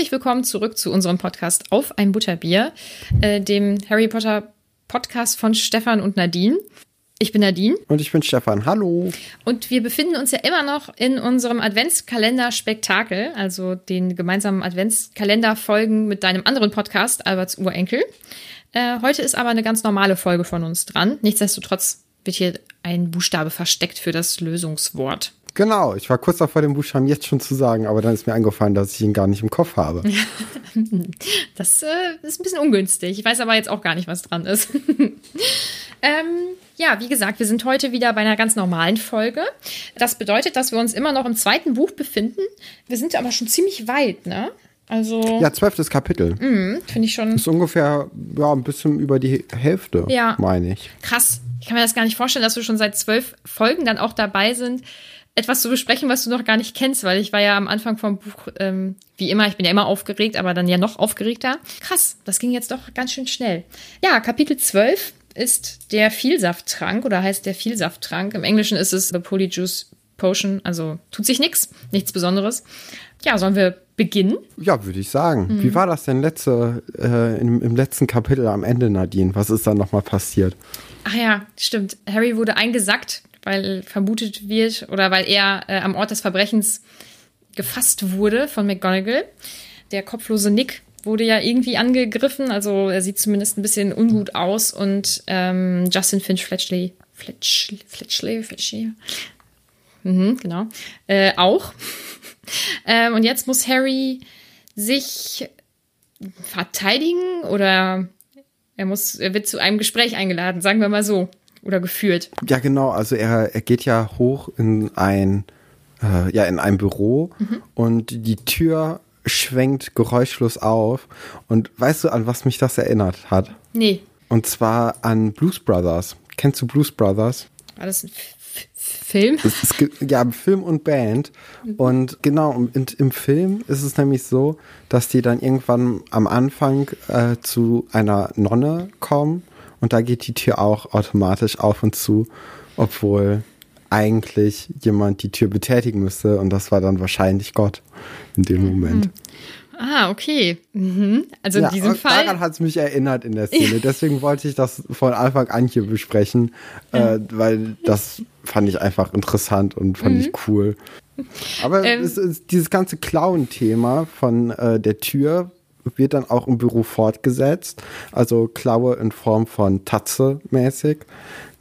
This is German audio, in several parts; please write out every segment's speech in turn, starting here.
herzlich willkommen zurück zu unserem Podcast Auf ein Butterbier, äh, dem Harry Potter Podcast von Stefan und Nadine. Ich bin Nadine. Und ich bin Stefan. Hallo. Und wir befinden uns ja immer noch in unserem Adventskalender-Spektakel, also den gemeinsamen Adventskalender-Folgen mit deinem anderen Podcast, Alberts Urenkel. Äh, heute ist aber eine ganz normale Folge von uns dran. Nichtsdestotrotz wird hier ein Buchstabe versteckt für das Lösungswort. Genau, ich war kurz davor, den Buchstaben jetzt schon zu sagen, aber dann ist mir eingefallen, dass ich ihn gar nicht im Kopf habe. das äh, ist ein bisschen ungünstig. Ich weiß aber jetzt auch gar nicht, was dran ist. ähm, ja, wie gesagt, wir sind heute wieder bei einer ganz normalen Folge. Das bedeutet, dass wir uns immer noch im zweiten Buch befinden. Wir sind aber schon ziemlich weit, ne? Also. Ja, zwölftes Kapitel. Mhm, Finde ich schon. Das ist ungefähr ja, ein bisschen über die Hälfte, ja. meine ich. Krass. Ich kann mir das gar nicht vorstellen, dass wir schon seit zwölf Folgen dann auch dabei sind etwas zu besprechen, was du noch gar nicht kennst, weil ich war ja am Anfang vom Buch, ähm, wie immer, ich bin ja immer aufgeregt, aber dann ja noch aufgeregter. Krass, das ging jetzt doch ganz schön schnell. Ja, Kapitel 12 ist der Vielsafttrank oder heißt der Vielsafttrank. Im Englischen ist es The Polyjuice Potion, also tut sich nichts, nichts Besonderes. Ja, sollen wir beginnen? Ja, würde ich sagen. Mhm. Wie war das denn letzte, äh, im, im, letzten Kapitel am Ende, Nadine? Was ist da nochmal passiert? Ach ja, stimmt. Harry wurde eingesackt weil vermutet wird oder weil er äh, am Ort des Verbrechens gefasst wurde von McGonagall. Der kopflose Nick wurde ja irgendwie angegriffen, also er sieht zumindest ein bisschen ungut aus und ähm, Justin Finch Fletchley, Fletchley, Fletchley, Fletchley, mhm, genau, äh, auch. ähm, und jetzt muss Harry sich verteidigen oder er muss, er wird zu einem Gespräch eingeladen, sagen wir mal so oder geführt. Ja, genau. Also er, er geht ja hoch in ein, äh, ja, in ein Büro mhm. und die Tür schwenkt geräuschlos auf. Und weißt du, an was mich das erinnert hat? Nee. Und zwar an Blues Brothers. Kennst du Blues Brothers? War das ein Film? Es ist, ja, Film und Band. Mhm. Und genau, im, im Film ist es nämlich so, dass die dann irgendwann am Anfang äh, zu einer Nonne kommen und da geht die Tür auch automatisch auf und zu, obwohl eigentlich jemand die Tür betätigen müsste und das war dann wahrscheinlich Gott in dem Moment. Ah, okay. Mhm. Also in ja, diesem Fall. Daran hat es mich erinnert in der Szene. Deswegen wollte ich das von Anfang an hier besprechen, äh, weil das fand ich einfach interessant und fand mhm. ich cool. Aber ähm. es ist dieses ganze Clown-Thema von äh, der Tür wird dann auch im Büro fortgesetzt. Also Klaue in Form von Tatze mäßig,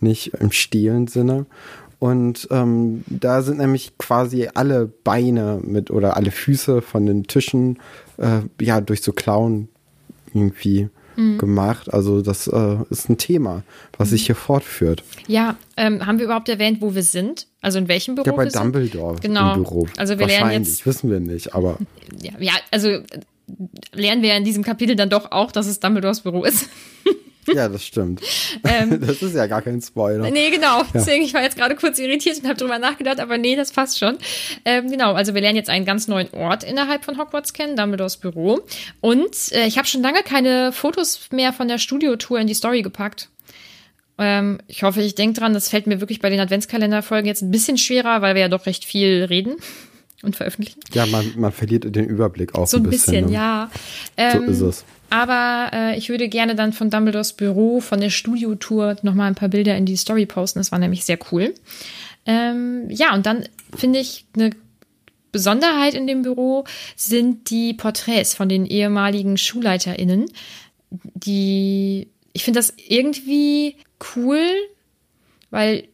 nicht im stilen Sinne. Und ähm, da sind nämlich quasi alle Beine mit oder alle Füße von den Tischen äh, ja durch so Klauen irgendwie mhm. gemacht. Also das äh, ist ein Thema, was sich hier fortführt. Ja, ähm, haben wir überhaupt erwähnt, wo wir sind? Also in welchem Büro? Ja, bei Dumbledore genau. im Büro. Also wir lernen jetzt. Wissen wir nicht, aber. Ja, ja, also lernen wir ja in diesem Kapitel dann doch auch, dass es Dumbledores Büro ist. Ja, das stimmt. Ähm, das ist ja gar kein Spoiler. Nee, genau. Ja. Deswegen, ich war jetzt gerade kurz irritiert und habe drüber nachgedacht, aber nee, das passt schon. Ähm, genau, also wir lernen jetzt einen ganz neuen Ort innerhalb von Hogwarts kennen, Dumbledores Büro. Und äh, ich habe schon lange keine Fotos mehr von der Studiotour in die Story gepackt. Ähm, ich hoffe, ich denke dran, das fällt mir wirklich bei den Adventskalenderfolgen jetzt ein bisschen schwerer, weil wir ja doch recht viel reden und veröffentlichen. Ja, man, man verliert den Überblick auch so ein bisschen. bisschen ne? ja. Ähm, so ist es. Aber äh, ich würde gerne dann von Dumbledores Büro, von der Studiotour nochmal ein paar Bilder in die Story posten. Das war nämlich sehr cool. Ähm, ja, und dann finde ich eine Besonderheit in dem Büro sind die Porträts von den ehemaligen SchulleiterInnen. Die, ich finde das irgendwie cool, weil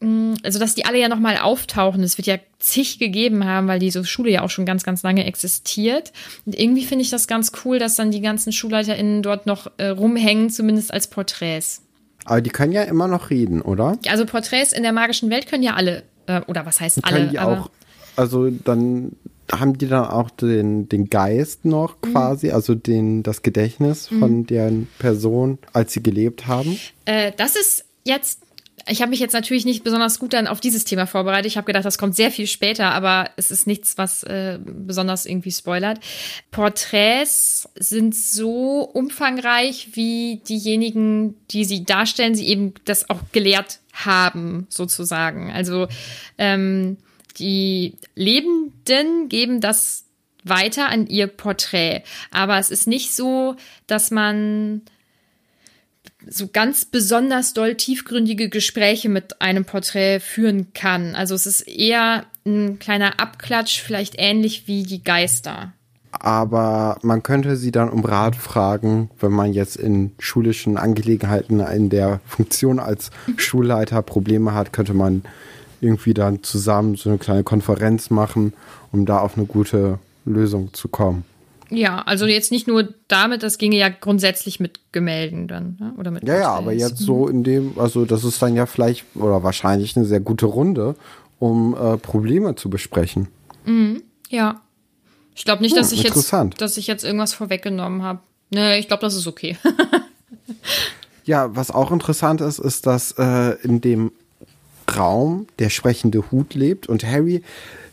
also dass die alle ja nochmal auftauchen, das wird ja zig gegeben haben, weil diese Schule ja auch schon ganz, ganz lange existiert. Und irgendwie finde ich das ganz cool, dass dann die ganzen SchulleiterInnen dort noch äh, rumhängen, zumindest als Porträts. Aber die können ja immer noch reden, oder? Also Porträts in der magischen Welt können ja alle, äh, oder was heißt alle? Können die auch, also dann haben die dann auch den, den Geist noch mhm. quasi, mhm. also den, das Gedächtnis von mhm. deren Person, als sie gelebt haben? Äh, das ist jetzt ich habe mich jetzt natürlich nicht besonders gut dann auf dieses Thema vorbereitet. Ich habe gedacht, das kommt sehr viel später, aber es ist nichts, was äh, besonders irgendwie spoilert. Porträts sind so umfangreich, wie diejenigen, die sie darstellen, sie eben das auch gelehrt haben, sozusagen. Also ähm, die Lebenden geben das weiter an ihr Porträt. Aber es ist nicht so, dass man so ganz besonders doll tiefgründige Gespräche mit einem Porträt führen kann. Also es ist eher ein kleiner Abklatsch, vielleicht ähnlich wie die Geister. Aber man könnte sie dann um Rat fragen, wenn man jetzt in schulischen Angelegenheiten in der Funktion als mhm. Schulleiter Probleme hat, könnte man irgendwie dann zusammen so eine kleine Konferenz machen, um da auf eine gute Lösung zu kommen. Ja, also jetzt nicht nur damit, das ginge ja grundsätzlich mit Gemälden dann, ne? oder mit Ja, Hotels. ja, aber jetzt so mhm. in dem, also das ist dann ja vielleicht oder wahrscheinlich eine sehr gute Runde, um äh, Probleme zu besprechen. Mhm. Ja. Ich glaube nicht, dass hm, ich jetzt, dass ich jetzt irgendwas vorweggenommen habe. Nee, ich glaube, das ist okay. ja, was auch interessant ist, ist, dass äh, in dem Raum der sprechende Hut lebt und Harry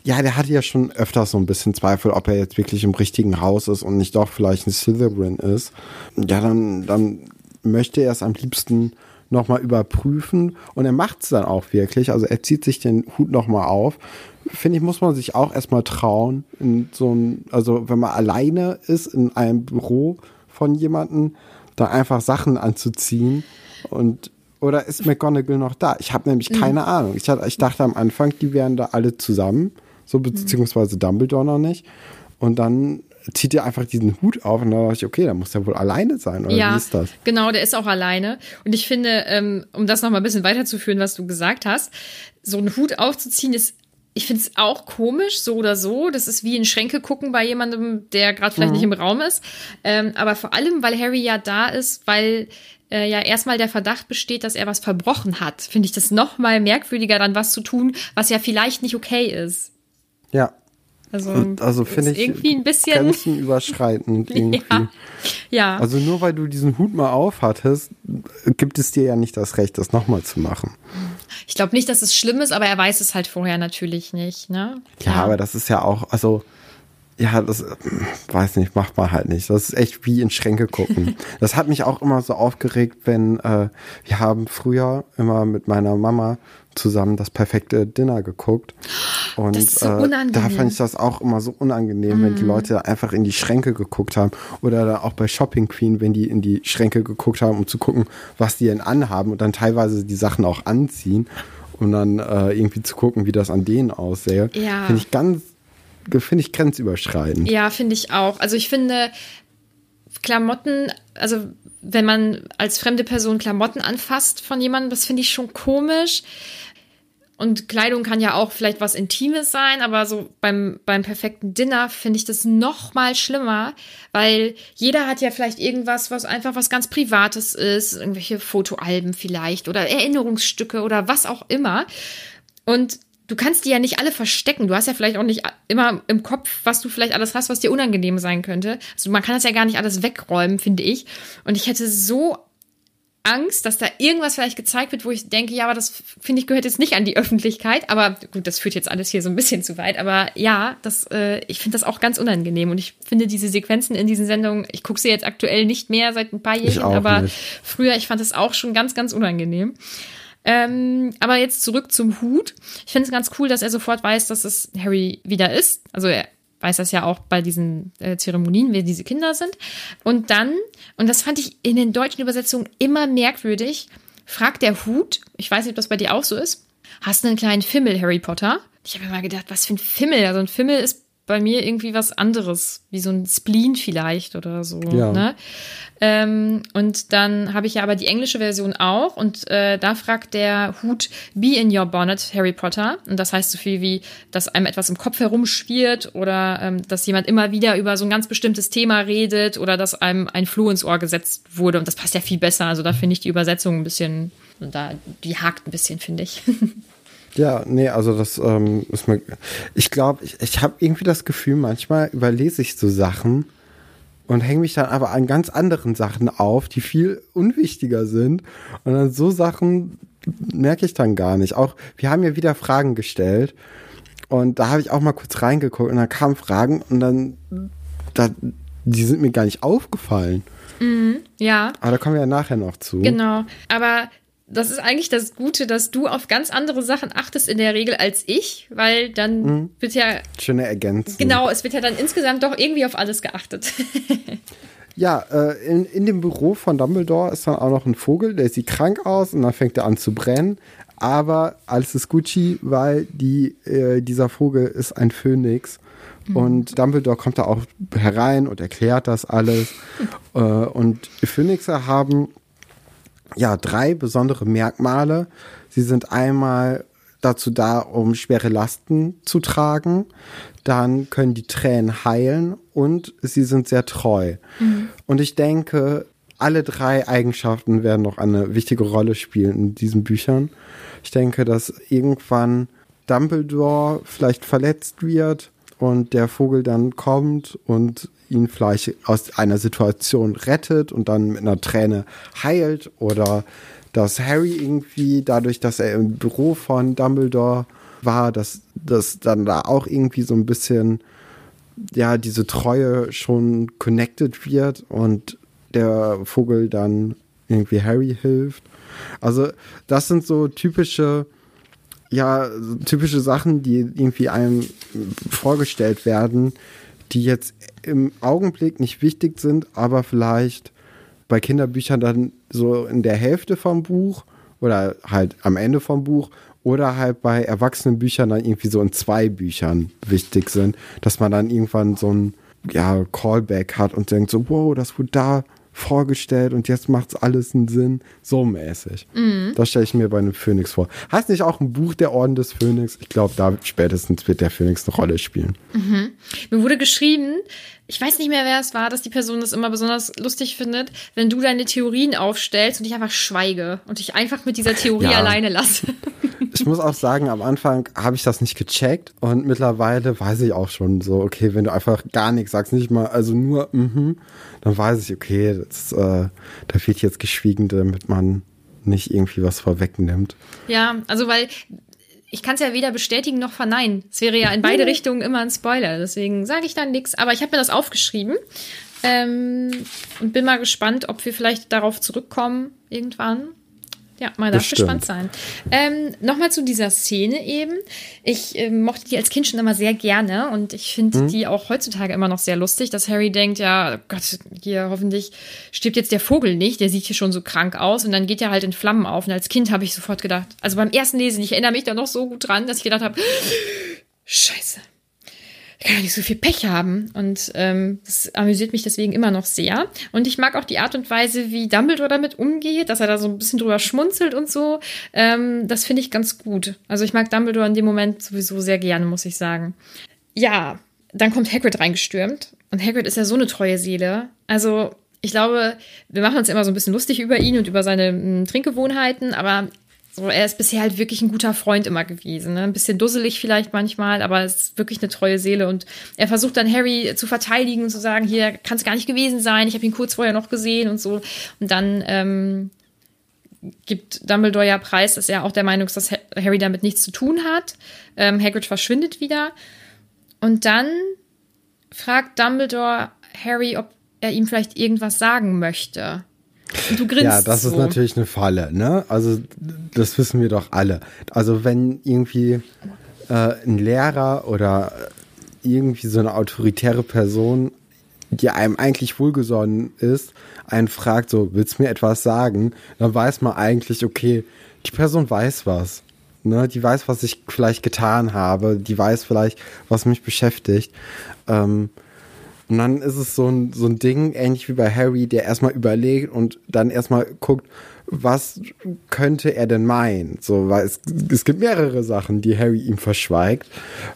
ja, der hatte ja schon öfters so ein bisschen Zweifel, ob er jetzt wirklich im richtigen Haus ist und nicht doch vielleicht ein Slytherin ist. Ja, dann, dann möchte er es am liebsten nochmal überprüfen und er macht es dann auch wirklich. Also er zieht sich den Hut nochmal auf. Finde ich, muss man sich auch erstmal trauen, in so ein, also wenn man alleine ist in einem Büro von jemandem, da einfach Sachen anzuziehen und oder ist McGonagall noch da? Ich habe nämlich mhm. keine mhm. Ahnung. Ich, ich dachte am Anfang, die wären da alle zusammen so beziehungsweise Dumbledore noch nicht. Und dann zieht er einfach diesen Hut auf und dann dachte ich, okay, dann muss er wohl alleine sein, oder ja, wie ist das? Genau, der ist auch alleine. Und ich finde, ähm, um das noch mal ein bisschen weiterzuführen, was du gesagt hast, so einen Hut aufzuziehen ist ich finde es auch komisch, so oder so. Das ist wie in Schränke gucken bei jemandem, der gerade vielleicht mhm. nicht im Raum ist. Ähm, aber vor allem, weil Harry ja da ist, weil äh, ja erstmal der Verdacht besteht, dass er was verbrochen hat, finde ich das noch mal merkwürdiger, dann was zu tun, was ja vielleicht nicht okay ist. Ja. Also, also finde ich irgendwie ein bisschen Grenzen überschreitend irgendwie. Ja. ja. Also nur weil du diesen Hut mal auf hattest, gibt es dir ja nicht das Recht, das nochmal zu machen. Ich glaube nicht, dass es schlimm ist, aber er weiß es halt vorher natürlich nicht, ne? Ja, ja, aber das ist ja auch, also ja, das weiß nicht, macht man halt nicht. Das ist echt wie in Schränke gucken. das hat mich auch immer so aufgeregt, wenn äh, wir haben früher immer mit meiner Mama zusammen das perfekte Dinner geguckt. Und so äh, da fand ich das auch immer so unangenehm, mm. wenn die mhm. Leute einfach in die Schränke geguckt haben. Oder auch bei Shopping Queen, wenn die in die Schränke geguckt haben, um zu gucken, was die denn anhaben und dann teilweise die Sachen auch anziehen, um dann äh, irgendwie zu gucken, wie das an denen aussähe. Ja. Finde ich ganz finde ich grenzüberschreitend. Ja, finde ich auch. Also ich finde Klamotten, also wenn man als fremde Person Klamotten anfasst von jemandem, das finde ich schon komisch. Und Kleidung kann ja auch vielleicht was Intimes sein, aber so beim, beim perfekten Dinner finde ich das noch mal schlimmer, weil jeder hat ja vielleicht irgendwas, was einfach was ganz Privates ist, irgendwelche Fotoalben vielleicht oder Erinnerungsstücke oder was auch immer. Und du kannst die ja nicht alle verstecken. Du hast ja vielleicht auch nicht immer im Kopf, was du vielleicht alles hast, was dir unangenehm sein könnte. Also man kann das ja gar nicht alles wegräumen, finde ich. Und ich hätte so Angst, dass da irgendwas vielleicht gezeigt wird, wo ich denke, ja, aber das finde ich gehört jetzt nicht an die Öffentlichkeit. Aber gut, das führt jetzt alles hier so ein bisschen zu weit. Aber ja, das, äh, ich finde das auch ganz unangenehm. Und ich finde diese Sequenzen in diesen Sendungen, ich gucke sie jetzt aktuell nicht mehr seit ein paar Jahren, aber nicht. früher, ich fand das auch schon ganz, ganz unangenehm. Ähm, aber jetzt zurück zum Hut. Ich finde es ganz cool, dass er sofort weiß, dass es Harry wieder ist. Also er weiß das ja auch bei diesen äh, Zeremonien, wer diese Kinder sind. Und dann, und das fand ich in den deutschen Übersetzungen immer merkwürdig, fragt der Hut, ich weiß nicht, ob das bei dir auch so ist, hast du einen kleinen Fimmel, Harry Potter? Ich habe mir mal gedacht, was für ein Fimmel? Also ein Fimmel ist bei mir irgendwie was anderes, wie so ein Spleen vielleicht oder so. Ja. Ne? Ähm, und dann habe ich ja aber die englische Version auch und äh, da fragt der Hut Be in your bonnet, Harry Potter. Und das heißt so viel wie, dass einem etwas im Kopf herumschwirrt oder ähm, dass jemand immer wieder über so ein ganz bestimmtes Thema redet oder dass einem ein Floh ins Ohr gesetzt wurde. Und das passt ja viel besser. Also da finde ich die Übersetzung ein bisschen, da, die hakt ein bisschen, finde ich. Ja, nee, also das ähm, ist mir. Ich glaube, ich, ich habe irgendwie das Gefühl, manchmal überlese ich so Sachen und hänge mich dann aber an ganz anderen Sachen auf, die viel unwichtiger sind. Und dann so Sachen merke ich dann gar nicht. Auch wir haben ja wieder Fragen gestellt und da habe ich auch mal kurz reingeguckt und da kamen Fragen und dann, da, die sind mir gar nicht aufgefallen. Mhm, ja. Aber da kommen wir ja nachher noch zu. Genau. Aber das ist eigentlich das Gute, dass du auf ganz andere Sachen achtest in der Regel als ich, weil dann mhm. wird ja. Schöne Ergänzung. Genau, es wird ja dann insgesamt doch irgendwie auf alles geachtet. ja, äh, in, in dem Büro von Dumbledore ist dann auch noch ein Vogel, der sieht krank aus und dann fängt er an zu brennen. Aber alles ist Gucci, weil die, äh, dieser Vogel ist ein Phönix. Mhm. Und Dumbledore kommt da auch herein und erklärt das alles. äh, und Phönixe haben ja drei besondere Merkmale. Sie sind einmal dazu da, um schwere Lasten zu tragen. Dann können die Tränen heilen und sie sind sehr treu. Mhm. Und ich denke, alle drei Eigenschaften werden noch eine wichtige Rolle spielen in diesen Büchern. Ich denke, dass irgendwann Dumbledore vielleicht verletzt wird und der Vogel dann kommt und ihn vielleicht aus einer Situation rettet und dann mit einer Träne heilt oder dass Harry irgendwie dadurch, dass er im Büro von Dumbledore war, dass das dann da auch irgendwie so ein bisschen ja diese Treue schon connected wird und der Vogel dann irgendwie Harry hilft. Also das sind so typische ja typische Sachen, die irgendwie einem vorgestellt werden, die jetzt im Augenblick nicht wichtig sind, aber vielleicht bei Kinderbüchern dann so in der Hälfte vom Buch oder halt am Ende vom Buch oder halt bei Erwachsenenbüchern dann irgendwie so in zwei Büchern wichtig sind, dass man dann irgendwann so ein ja, Callback hat und denkt so, wow, das wurde da vorgestellt und jetzt macht es alles einen Sinn. So mäßig. Mhm. Das stelle ich mir bei einem Phönix vor. Heißt nicht auch ein Buch der Orden des Phönix? Ich glaube, da spätestens wird der Phönix eine Rolle spielen. Mhm. Mir wurde geschrieben, ich weiß nicht mehr, wer es war, dass die Person das immer besonders lustig findet, wenn du deine Theorien aufstellst und ich einfach schweige und dich einfach mit dieser Theorie ja. alleine lasse. Ich muss auch sagen, am Anfang habe ich das nicht gecheckt und mittlerweile weiß ich auch schon so, okay, wenn du einfach gar nichts sagst, nicht mal, also nur, mhm, dann weiß ich, okay, das, äh, da wird jetzt geschwiegen, damit man nicht irgendwie was vorwegnimmt. Ja, also weil ich kann es ja weder bestätigen noch verneinen. Es wäre ja in beide mhm. Richtungen immer ein Spoiler, deswegen sage ich dann nichts. Aber ich habe mir das aufgeschrieben ähm, und bin mal gespannt, ob wir vielleicht darauf zurückkommen irgendwann. Ja, man darf gespannt sein. Ähm, Nochmal zu dieser Szene eben. Ich äh, mochte die als Kind schon immer sehr gerne und ich finde mhm. die auch heutzutage immer noch sehr lustig, dass Harry denkt, ja, Gott, hier hoffentlich stirbt jetzt der Vogel nicht, der sieht hier schon so krank aus und dann geht er halt in Flammen auf. Und als Kind habe ich sofort gedacht, also beim ersten Lesen, ich erinnere mich da noch so gut dran, dass ich gedacht habe, Scheiße, kann nicht so viel Pech haben. Und ähm, das amüsiert mich deswegen immer noch sehr. Und ich mag auch die Art und Weise, wie Dumbledore damit umgeht, dass er da so ein bisschen drüber schmunzelt und so. Ähm, das finde ich ganz gut. Also ich mag Dumbledore in dem Moment sowieso sehr gerne, muss ich sagen. Ja, dann kommt Hagrid reingestürmt. Und Hagrid ist ja so eine treue Seele. Also ich glaube, wir machen uns immer so ein bisschen lustig über ihn und über seine m, hm, Trinkgewohnheiten, aber so, er ist bisher halt wirklich ein guter Freund immer gewesen. Ne? Ein bisschen dusselig vielleicht manchmal, aber es ist wirklich eine treue Seele. Und er versucht dann Harry zu verteidigen und zu sagen, hier kann es gar nicht gewesen sein, ich habe ihn kurz vorher noch gesehen und so. Und dann ähm, gibt Dumbledore ja preis, dass er auch der Meinung ist, dass Harry damit nichts zu tun hat. Ähm, Hagrid verschwindet wieder. Und dann fragt Dumbledore Harry, ob er ihm vielleicht irgendwas sagen möchte. Du grinst Ja, das so. ist natürlich eine Falle, ne? Also, das wissen wir doch alle. Also, wenn irgendwie äh, ein Lehrer oder irgendwie so eine autoritäre Person, die einem eigentlich wohlgesonnen ist, einen fragt, so, willst du mir etwas sagen? Dann weiß man eigentlich, okay, die Person weiß was. Ne? Die weiß, was ich vielleicht getan habe. Die weiß vielleicht, was mich beschäftigt. Ähm, und dann ist es so ein, so ein Ding, ähnlich wie bei Harry, der erstmal überlegt und dann erstmal guckt, was könnte er denn meinen? So, weil es, es gibt mehrere Sachen, die Harry ihm verschweigt.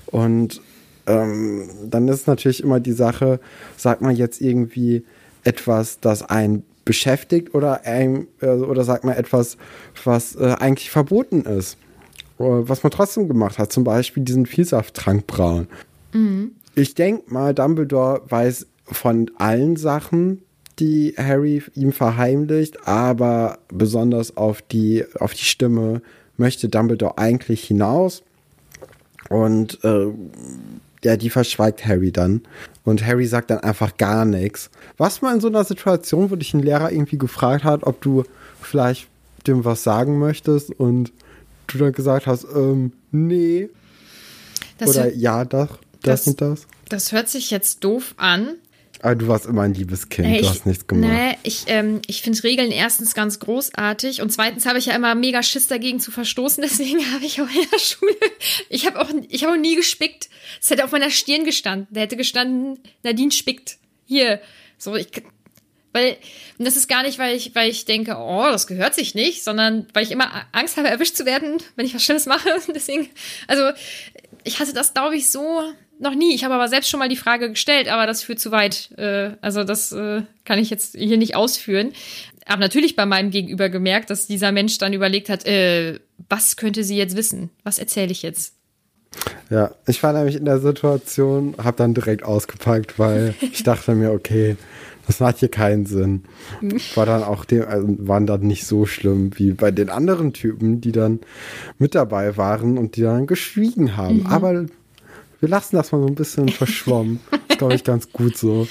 Und ähm, dann ist natürlich immer die Sache, sagt man jetzt irgendwie etwas, das einen beschäftigt oder, ein, äh, oder sagt man etwas, was äh, eigentlich verboten ist? Was man trotzdem gemacht hat, zum Beispiel diesen Vielsafttrank brauen. Mhm ich denke mal, Dumbledore weiß von allen Sachen, die Harry ihm verheimlicht, aber besonders auf die, auf die Stimme möchte Dumbledore eigentlich hinaus. Und äh, ja, die verschweigt Harry dann. Und Harry sagt dann einfach gar nichts. Was man in so einer Situation, wo dich ein Lehrer irgendwie gefragt hat, ob du vielleicht dem was sagen möchtest und du dann gesagt hast, ähm, nee. Das Oder ja, doch, das, das und das. Das hört sich jetzt doof an, aber du warst immer ein liebes Kind, hey, du hast nichts gemacht. Nee, ich, ähm, ich finde Regeln erstens ganz großartig und zweitens habe ich ja immer mega Schiss dagegen zu verstoßen, deswegen habe ich auch in der Schule, ich habe auch, ich habe auch nie gespickt. Es hätte auf meiner Stirn gestanden. Da hätte gestanden, Nadine spickt. Hier. So, ich, weil, und das ist gar nicht, weil ich, weil ich denke, oh, das gehört sich nicht, sondern weil ich immer Angst habe, erwischt zu werden, wenn ich was Schlimmes mache. Deswegen, also, ich hatte das, glaube ich, so noch nie. Ich habe aber selbst schon mal die Frage gestellt, aber das führt zu weit. Äh, also das äh, kann ich jetzt hier nicht ausführen. Aber natürlich bei meinem Gegenüber gemerkt, dass dieser Mensch dann überlegt hat, äh, was könnte sie jetzt wissen? Was erzähle ich jetzt? Ja, ich war nämlich in der Situation, habe dann direkt ausgepackt, weil ich dachte mir, okay, das macht hier keinen Sinn. War dann auch dem, also waren dann nicht so schlimm wie bei den anderen Typen, die dann mit dabei waren und die dann geschwiegen haben. Mhm. Aber wir lassen das mal so ein bisschen verschwommen. ist, glaube ich, ganz gut so.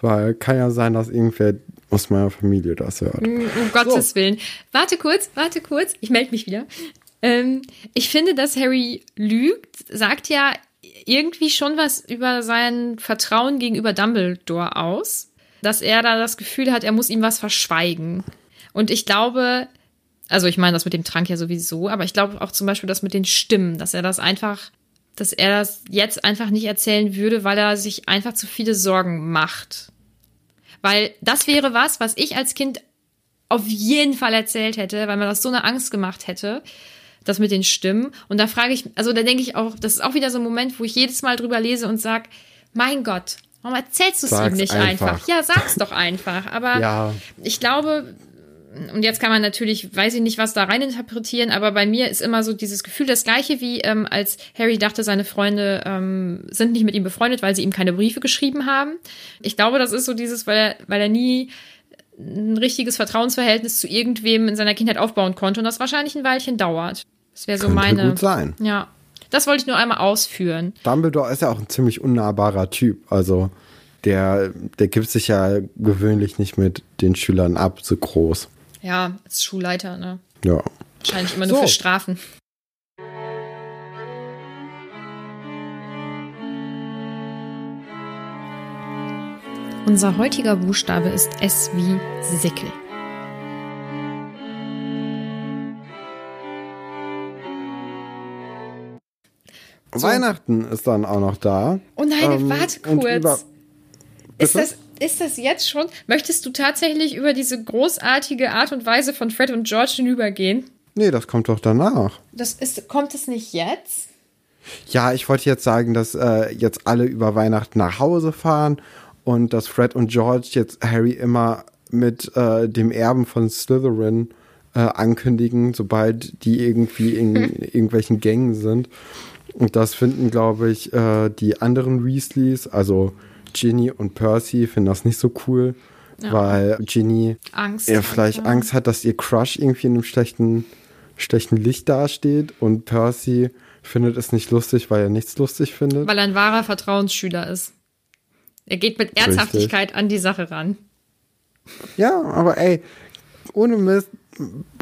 Weil kann ja sein, dass irgendwer aus meiner Familie das hört. Mm, um Gottes so. Willen. Warte kurz, warte kurz. Ich melde mich wieder. Ähm, ich finde, dass Harry lügt, sagt ja irgendwie schon was über sein Vertrauen gegenüber Dumbledore aus. Dass er da das Gefühl hat, er muss ihm was verschweigen. Und ich glaube, also ich meine das mit dem Trank ja sowieso, aber ich glaube auch zum Beispiel das mit den Stimmen, dass er das einfach dass er das jetzt einfach nicht erzählen würde, weil er sich einfach zu viele Sorgen macht. Weil das wäre was, was ich als Kind auf jeden Fall erzählt hätte, weil mir das so eine Angst gemacht hätte, das mit den Stimmen. Und da frage ich, also da denke ich auch, das ist auch wieder so ein Moment, wo ich jedes Mal drüber lese und sage, mein Gott, warum erzählst du es ihm nicht einfach. einfach? Ja, sag's doch einfach. Aber ja. ich glaube, und jetzt kann man natürlich, weiß ich nicht, was da rein interpretieren, aber bei mir ist immer so dieses Gefühl das gleiche wie ähm, als Harry dachte, seine Freunde ähm, sind nicht mit ihm befreundet, weil sie ihm keine Briefe geschrieben haben. Ich glaube, das ist so dieses, weil er, weil er nie ein richtiges Vertrauensverhältnis zu irgendwem in seiner Kindheit aufbauen konnte und das wahrscheinlich ein Weilchen dauert. Das wäre so Könnte meine. gut sein. Ja. Das wollte ich nur einmal ausführen. Dumbledore ist ja auch ein ziemlich unnahbarer Typ. Also der, der gibt sich ja gewöhnlich nicht mit den Schülern ab, so groß. Ja, als Schulleiter, ne? Ja. Wahrscheinlich immer nur so. für Strafen. Unser heutiger Buchstabe ist S wie Sickel. So. Weihnachten ist dann auch noch da. Oh nein, ähm, warte kurz. Ist das, ist das jetzt schon? Möchtest du tatsächlich über diese großartige Art und Weise von Fred und George hinübergehen? Nee, das kommt doch danach. Das ist, kommt es nicht jetzt? Ja, ich wollte jetzt sagen, dass äh, jetzt alle über Weihnachten nach Hause fahren und dass Fred und George jetzt Harry immer mit äh, dem Erben von Slytherin äh, ankündigen, sobald die irgendwie in hm. irgendwelchen Gängen sind. Und das finden, glaube ich, äh, die anderen Weasleys, also Ginny und Percy finden das nicht so cool, ja. weil Ginny Angst ja, vielleicht ja. Angst hat, dass ihr Crush irgendwie in einem schlechten, schlechten Licht dasteht und Percy findet es nicht lustig, weil er nichts lustig findet. Weil er ein wahrer Vertrauensschüler ist. Er geht mit Ernsthaftigkeit Richtig. an die Sache ran. Ja, aber ey, ohne Mist,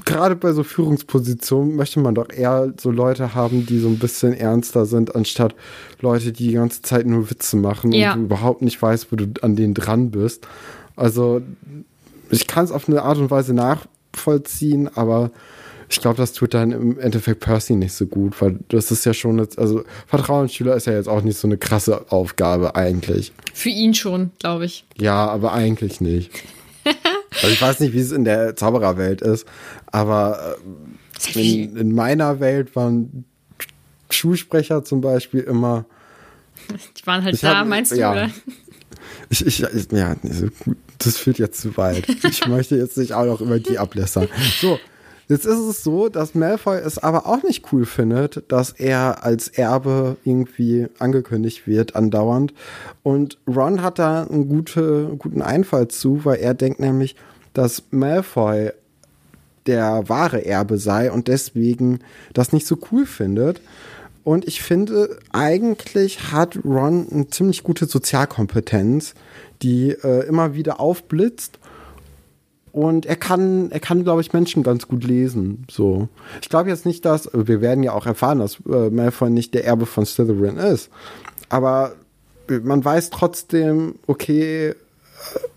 gerade bei so Führungspositionen möchte man doch eher so Leute haben, die so ein bisschen ernster sind, anstatt Leute, die die ganze Zeit nur Witze machen ja. und du überhaupt nicht weißt, wo du an denen dran bist. Also ich kann es auf eine Art und Weise nachvollziehen, aber ich glaube, das tut dann im Endeffekt Percy nicht so gut, weil das ist ja schon, jetzt, also Vertrauensschüler ist ja jetzt auch nicht so eine krasse Aufgabe eigentlich. Für ihn schon, glaube ich. Ja, aber eigentlich nicht. Also ich weiß nicht, wie es in der Zaubererwelt ist, aber äh, in, in, meiner Welt waren Schulsprecher zum Beispiel immer. Die waren halt da, hab, meinst du, ja. oder? Ich, ich, ja, das führt jetzt zu weit. Ich möchte jetzt nicht auch noch über die ablässern. So, Jetzt ist es so, dass Malfoy es aber auch nicht cool findet, dass er als Erbe irgendwie angekündigt wird, andauernd. Und Ron hat da einen gute, guten Einfall zu, weil er denkt nämlich, dass Malfoy der wahre Erbe sei und deswegen das nicht so cool findet. Und ich finde, eigentlich hat Ron eine ziemlich gute Sozialkompetenz, die äh, immer wieder aufblitzt und er kann, er kann, glaube ich, Menschen ganz gut lesen. So. Ich glaube jetzt nicht, dass, wir werden ja auch erfahren, dass äh, Malfoy nicht der Erbe von Slytherin ist. Aber man weiß trotzdem, okay, äh,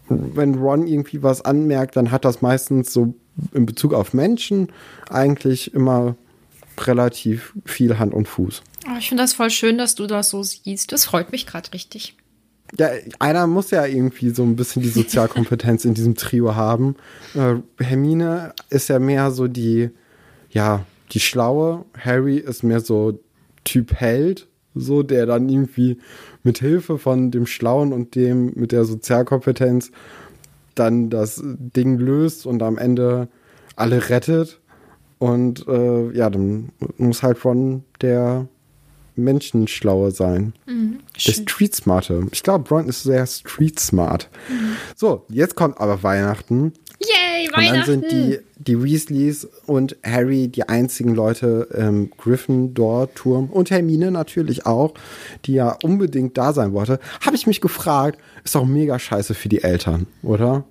wenn Ron irgendwie was anmerkt, dann hat das meistens so in Bezug auf Menschen eigentlich immer relativ viel Hand und Fuß. Oh, ich finde das voll schön, dass du das so siehst. Das freut mich gerade richtig. Ja, einer muss ja irgendwie so ein bisschen die Sozialkompetenz in diesem Trio haben. Äh, Hermine ist ja mehr so die, ja, die Schlaue. Harry ist mehr so Typ Held, so der dann irgendwie mit Hilfe von dem Schlauen und dem mit der Sozialkompetenz dann das Ding löst und am Ende alle rettet. Und äh, ja, dann muss halt von der Menschenschlaue sein. Mhm, der Street Smarte. Ich glaube, Brian ist sehr Street Smart. Mhm. So, jetzt kommt aber Weihnachten. Yay, Weihnachten! Und dann sind die, die Weasleys und Harry die einzigen Leute im Gryffindor-Turm und Hermine natürlich auch, die ja unbedingt da sein wollte. Habe ich mich gefragt, ist doch mega scheiße für die Eltern, oder?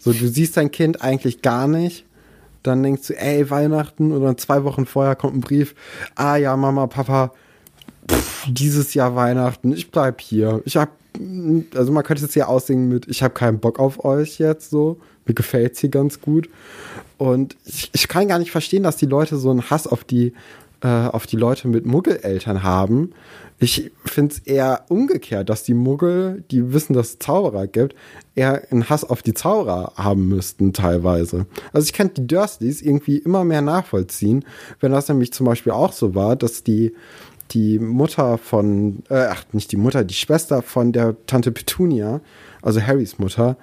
So, du siehst dein Kind eigentlich gar nicht dann denkst du, ey, Weihnachten oder zwei Wochen vorher kommt ein Brief, ah ja, Mama, Papa, pff, dieses Jahr Weihnachten, ich bleib hier. Ich hab, also man könnte es ja aussingen mit, ich habe keinen Bock auf euch jetzt so, mir gefällt's hier ganz gut. Und ich, ich kann gar nicht verstehen, dass die Leute so einen Hass auf die, äh, auf die Leute mit Muggeleltern haben, ich finde es eher umgekehrt, dass die Muggel, die wissen, dass es Zauberer gibt, eher einen Hass auf die Zauberer haben müssten teilweise. Also ich kann die Dursleys irgendwie immer mehr nachvollziehen, wenn das nämlich zum Beispiel auch so war, dass die die Mutter von, äh, ach, nicht die Mutter, die Schwester von der Tante Petunia, also Harrys Mutter,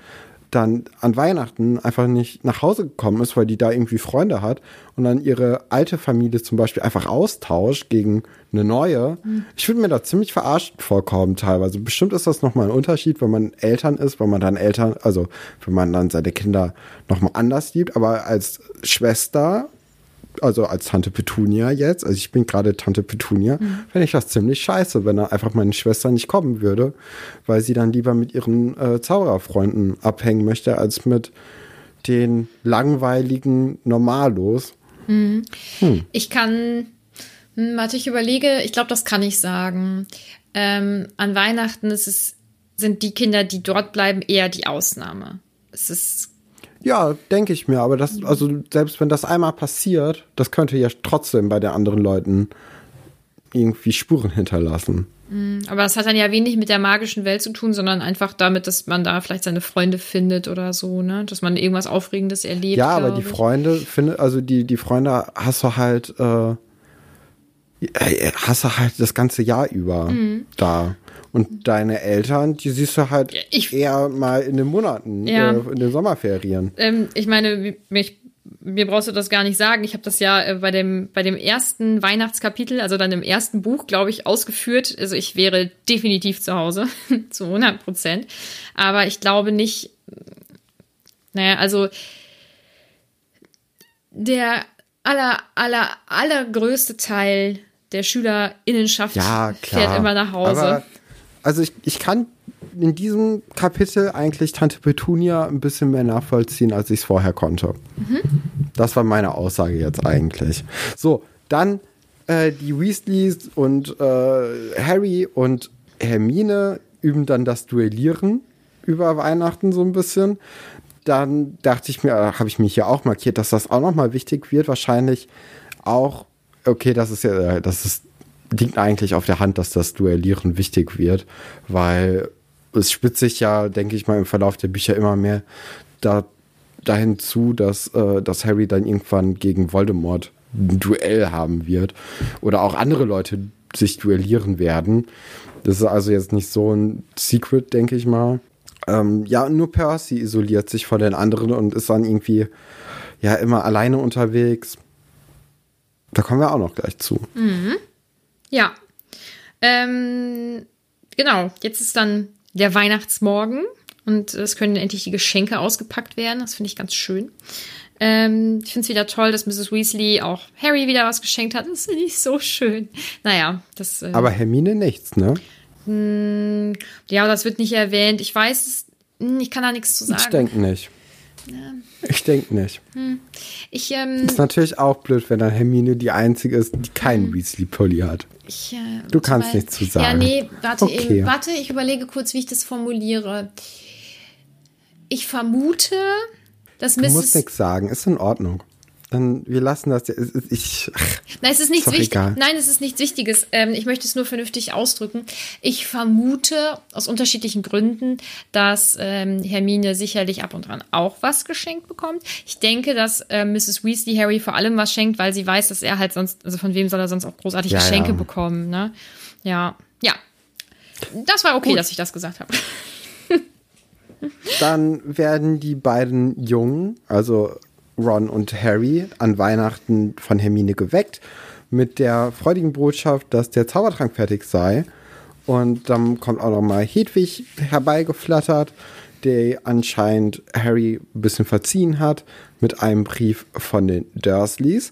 dann an Weihnachten einfach nicht nach Hause gekommen ist, weil die da irgendwie Freunde hat und dann ihre alte Familie zum Beispiel einfach austauscht gegen eine neue. Mhm. Ich würde mir da ziemlich verarscht vorkommen teilweise. Bestimmt ist das nochmal ein Unterschied, wenn man Eltern ist, wenn man dann Eltern, also wenn man dann seine Kinder nochmal anders liebt, aber als Schwester also als Tante Petunia jetzt, also ich bin gerade Tante Petunia, mhm. fände ich das ziemlich scheiße, wenn da einfach meine Schwester nicht kommen würde, weil sie dann lieber mit ihren äh, Zaubererfreunden abhängen möchte, als mit den langweiligen Normalos. Mhm. Hm. Ich kann, hm, warte, ich überlege, ich glaube, das kann ich sagen. Ähm, an Weihnachten ist es, sind die Kinder, die dort bleiben, eher die Ausnahme. Es ist ja, denke ich mir, aber das, also selbst wenn das einmal passiert, das könnte ja trotzdem bei den anderen Leuten irgendwie Spuren hinterlassen. Mhm, aber das hat dann ja wenig mit der magischen Welt zu tun, sondern einfach damit, dass man da vielleicht seine Freunde findet oder so, ne? Dass man irgendwas Aufregendes erlebt. Ja, aber die ich. Freunde, finde, also die, die Freunde hast du halt, äh, hast du halt das ganze Jahr über mhm. da. Und deine Eltern, die siehst du halt ich, eher mal in den Monaten, ja. äh, in den Sommerferien. Ähm, ich meine, mich, mir brauchst du das gar nicht sagen. Ich habe das ja äh, bei dem, bei dem ersten Weihnachtskapitel, also dann im ersten Buch, glaube ich, ausgeführt. Also ich wäre definitiv zu Hause, zu 100 Prozent. Aber ich glaube nicht, naja, also der aller, aller, allergrößte Teil der SchülerInnenschaft ja, fährt immer nach Hause. Aber also ich, ich kann in diesem Kapitel eigentlich Tante Petunia ein bisschen mehr nachvollziehen, als ich es vorher konnte. Mhm. Das war meine Aussage jetzt eigentlich. So, dann äh, die Weasleys und äh, Harry und Hermine üben dann das Duellieren über Weihnachten so ein bisschen. Dann dachte ich mir, äh, habe ich mich hier auch markiert, dass das auch nochmal wichtig wird. Wahrscheinlich auch, okay, das ist ja, das ist liegt eigentlich auf der Hand, dass das Duellieren wichtig wird, weil es spitzt sich ja, denke ich mal, im Verlauf der Bücher immer mehr da, dahin zu, dass, äh, dass Harry dann irgendwann gegen Voldemort ein Duell haben wird oder auch andere Leute sich duellieren werden. Das ist also jetzt nicht so ein Secret, denke ich mal. Ähm, ja, nur Percy isoliert sich von den anderen und ist dann irgendwie ja immer alleine unterwegs. Da kommen wir auch noch gleich zu. Mhm. Ja. Ähm, genau, jetzt ist dann der Weihnachtsmorgen und es können endlich die Geschenke ausgepackt werden. Das finde ich ganz schön. Ähm, ich finde es wieder toll, dass Mrs. Weasley auch Harry wieder was geschenkt hat. Das finde ich so schön. Naja, das. Äh, Aber Hermine nichts, ne? Mh, hm, ja, das wird nicht erwähnt. Ich weiß es, hm, ich kann da nichts zu sagen. Ich denke nicht. Ich denke nicht. Hm. Ich, ähm, ist natürlich auch blöd, wenn dann Hermine die einzige ist, die keinen hm. Weasley-Pulli hat. Ich, äh, du kannst nichts zu sagen. Ja, nee, warte, okay. eben, warte, ich überlege kurz, wie ich das formuliere. Ich vermute, dass Mrs. Du musst nichts sagen, ist in Ordnung dann wir lassen das. Ich, Nein, es ist nichts wichtig. Nein, es ist nichts Wichtiges. Ähm, ich möchte es nur vernünftig ausdrücken. Ich vermute aus unterschiedlichen Gründen, dass ähm, Hermine sicherlich ab und an auch was geschenkt bekommt. Ich denke, dass äh, Mrs. Weasley Harry vor allem was schenkt, weil sie weiß, dass er halt sonst, also von wem soll er sonst auch großartig ja, Geschenke ja. bekommen. Ne? Ja, ja. Das war okay, Gut. dass ich das gesagt habe. Dann werden die beiden Jungen, also Ron und Harry an Weihnachten von Hermine geweckt mit der freudigen Botschaft, dass der Zaubertrank fertig sei. Und dann kommt auch noch mal Hedwig herbeigeflattert, der anscheinend Harry ein bisschen verziehen hat mit einem Brief von den Dursleys.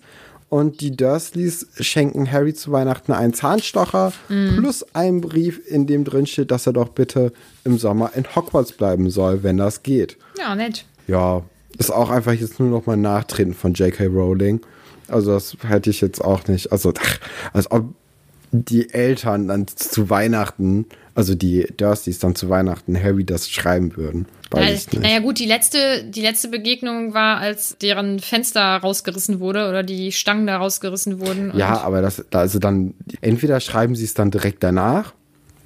Und die Dursleys schenken Harry zu Weihnachten einen Zahnstocher mm. plus einen Brief, in dem drin steht, dass er doch bitte im Sommer in Hogwarts bleiben soll, wenn das geht. Ja, nett. Ja, ist auch einfach jetzt nur noch mal Nachtreten von J.K. Rowling. Also das hätte ich jetzt auch nicht. Also als ob die Eltern dann zu Weihnachten, also die Dursleys dann zu Weihnachten Harry das schreiben würden. Weiß ja, naja gut, die letzte, die letzte Begegnung war, als deren Fenster rausgerissen wurde oder die Stangen da rausgerissen wurden. Ja, aber das, also dann, entweder schreiben sie es dann direkt danach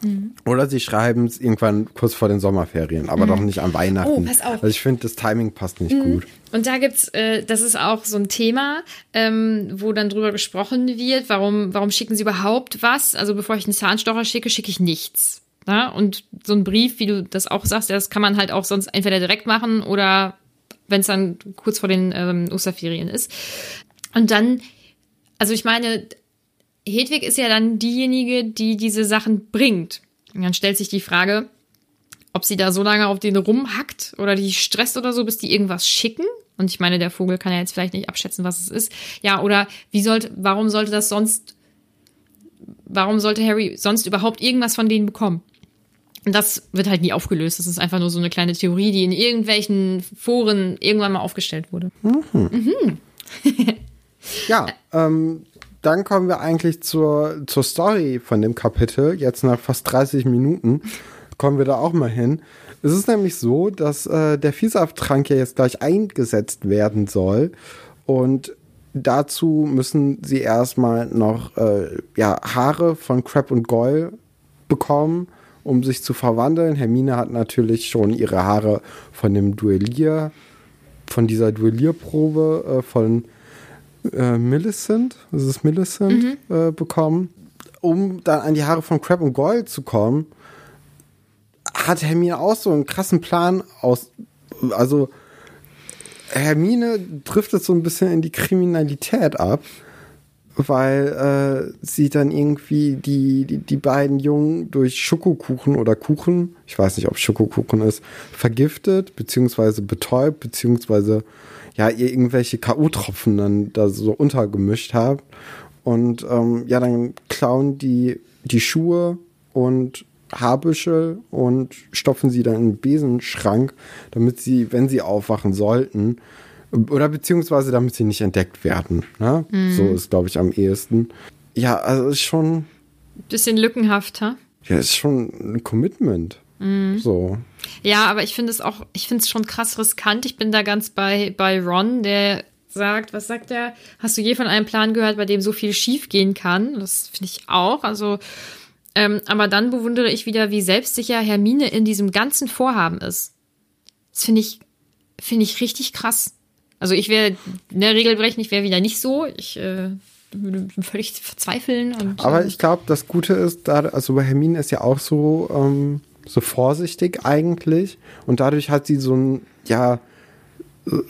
Mhm. Oder sie schreiben es irgendwann kurz vor den Sommerferien, aber mhm. doch nicht an Weihnachten. Oh, pass auf. Also ich finde, das Timing passt nicht mhm. gut. Und da gibt's, äh, das ist auch so ein Thema, ähm, wo dann drüber gesprochen wird, warum, warum schicken sie überhaupt was? Also bevor ich einen Zahnstocher schicke, schicke ich nichts. Ja? Und so ein Brief, wie du das auch sagst, das kann man halt auch sonst entweder direkt machen oder wenn es dann kurz vor den ähm, Osterferien ist. Und dann, also ich meine, Hedwig ist ja dann diejenige, die diese Sachen bringt. Und dann stellt sich die Frage, ob sie da so lange auf den rumhackt oder die stresst oder so, bis die irgendwas schicken. Und ich meine, der Vogel kann ja jetzt vielleicht nicht abschätzen, was es ist. Ja, oder wie sollte, warum sollte das sonst, warum sollte Harry sonst überhaupt irgendwas von denen bekommen? Und das wird halt nie aufgelöst. Das ist einfach nur so eine kleine Theorie, die in irgendwelchen Foren irgendwann mal aufgestellt wurde. Mhm. Mhm. ja, ähm, dann kommen wir eigentlich zur, zur Story von dem Kapitel. Jetzt nach fast 30 Minuten kommen wir da auch mal hin. Es ist nämlich so, dass äh, der Vielsafttrank ja jetzt gleich eingesetzt werden soll. Und dazu müssen sie erstmal noch äh, ja, Haare von Crab und Goyle bekommen, um sich zu verwandeln. Hermine hat natürlich schon ihre Haare von dem Duellier, von dieser Duellierprobe äh, von äh, Millicent, das ist Millicent, mhm. äh, bekommen. Um dann an die Haare von Crab und Goyle zu kommen, hat Hermine auch so einen krassen Plan aus. Also, Hermine driftet so ein bisschen in die Kriminalität ab, weil äh, sie dann irgendwie die, die, die beiden Jungen durch Schokokuchen oder Kuchen, ich weiß nicht, ob Schokokuchen ist, vergiftet, beziehungsweise betäubt, beziehungsweise ja, ihr irgendwelche K.O.-Tropfen dann da so untergemischt habt. Und ähm, ja, dann klauen die die Schuhe und Haarbüschel und stopfen sie dann in den Besenschrank, damit sie, wenn sie aufwachen sollten, oder beziehungsweise damit sie nicht entdeckt werden. Ne? Mhm. So ist, glaube ich, am ehesten. Ja, also ist schon. Bisschen lückenhaft, ha? Ja, ist schon ein Commitment. Mhm. So. Ja, aber ich finde es auch, ich finde es schon krass riskant. Ich bin da ganz bei, bei Ron, der sagt, was sagt er? Hast du je von einem Plan gehört, bei dem so viel schief gehen kann? Das finde ich auch. Also, ähm, aber dann bewundere ich wieder, wie selbstsicher Hermine in diesem ganzen Vorhaben ist. Das finde ich, finde ich richtig krass. Also ich wäre, ne, Regelbrechen, ich wäre wieder nicht so. Ich äh, würde völlig verzweifeln. Und, aber ich glaube, das Gute ist, da, also bei Hermine ist ja auch so, ähm, so vorsichtig eigentlich. Und dadurch hat sie so ein, ja,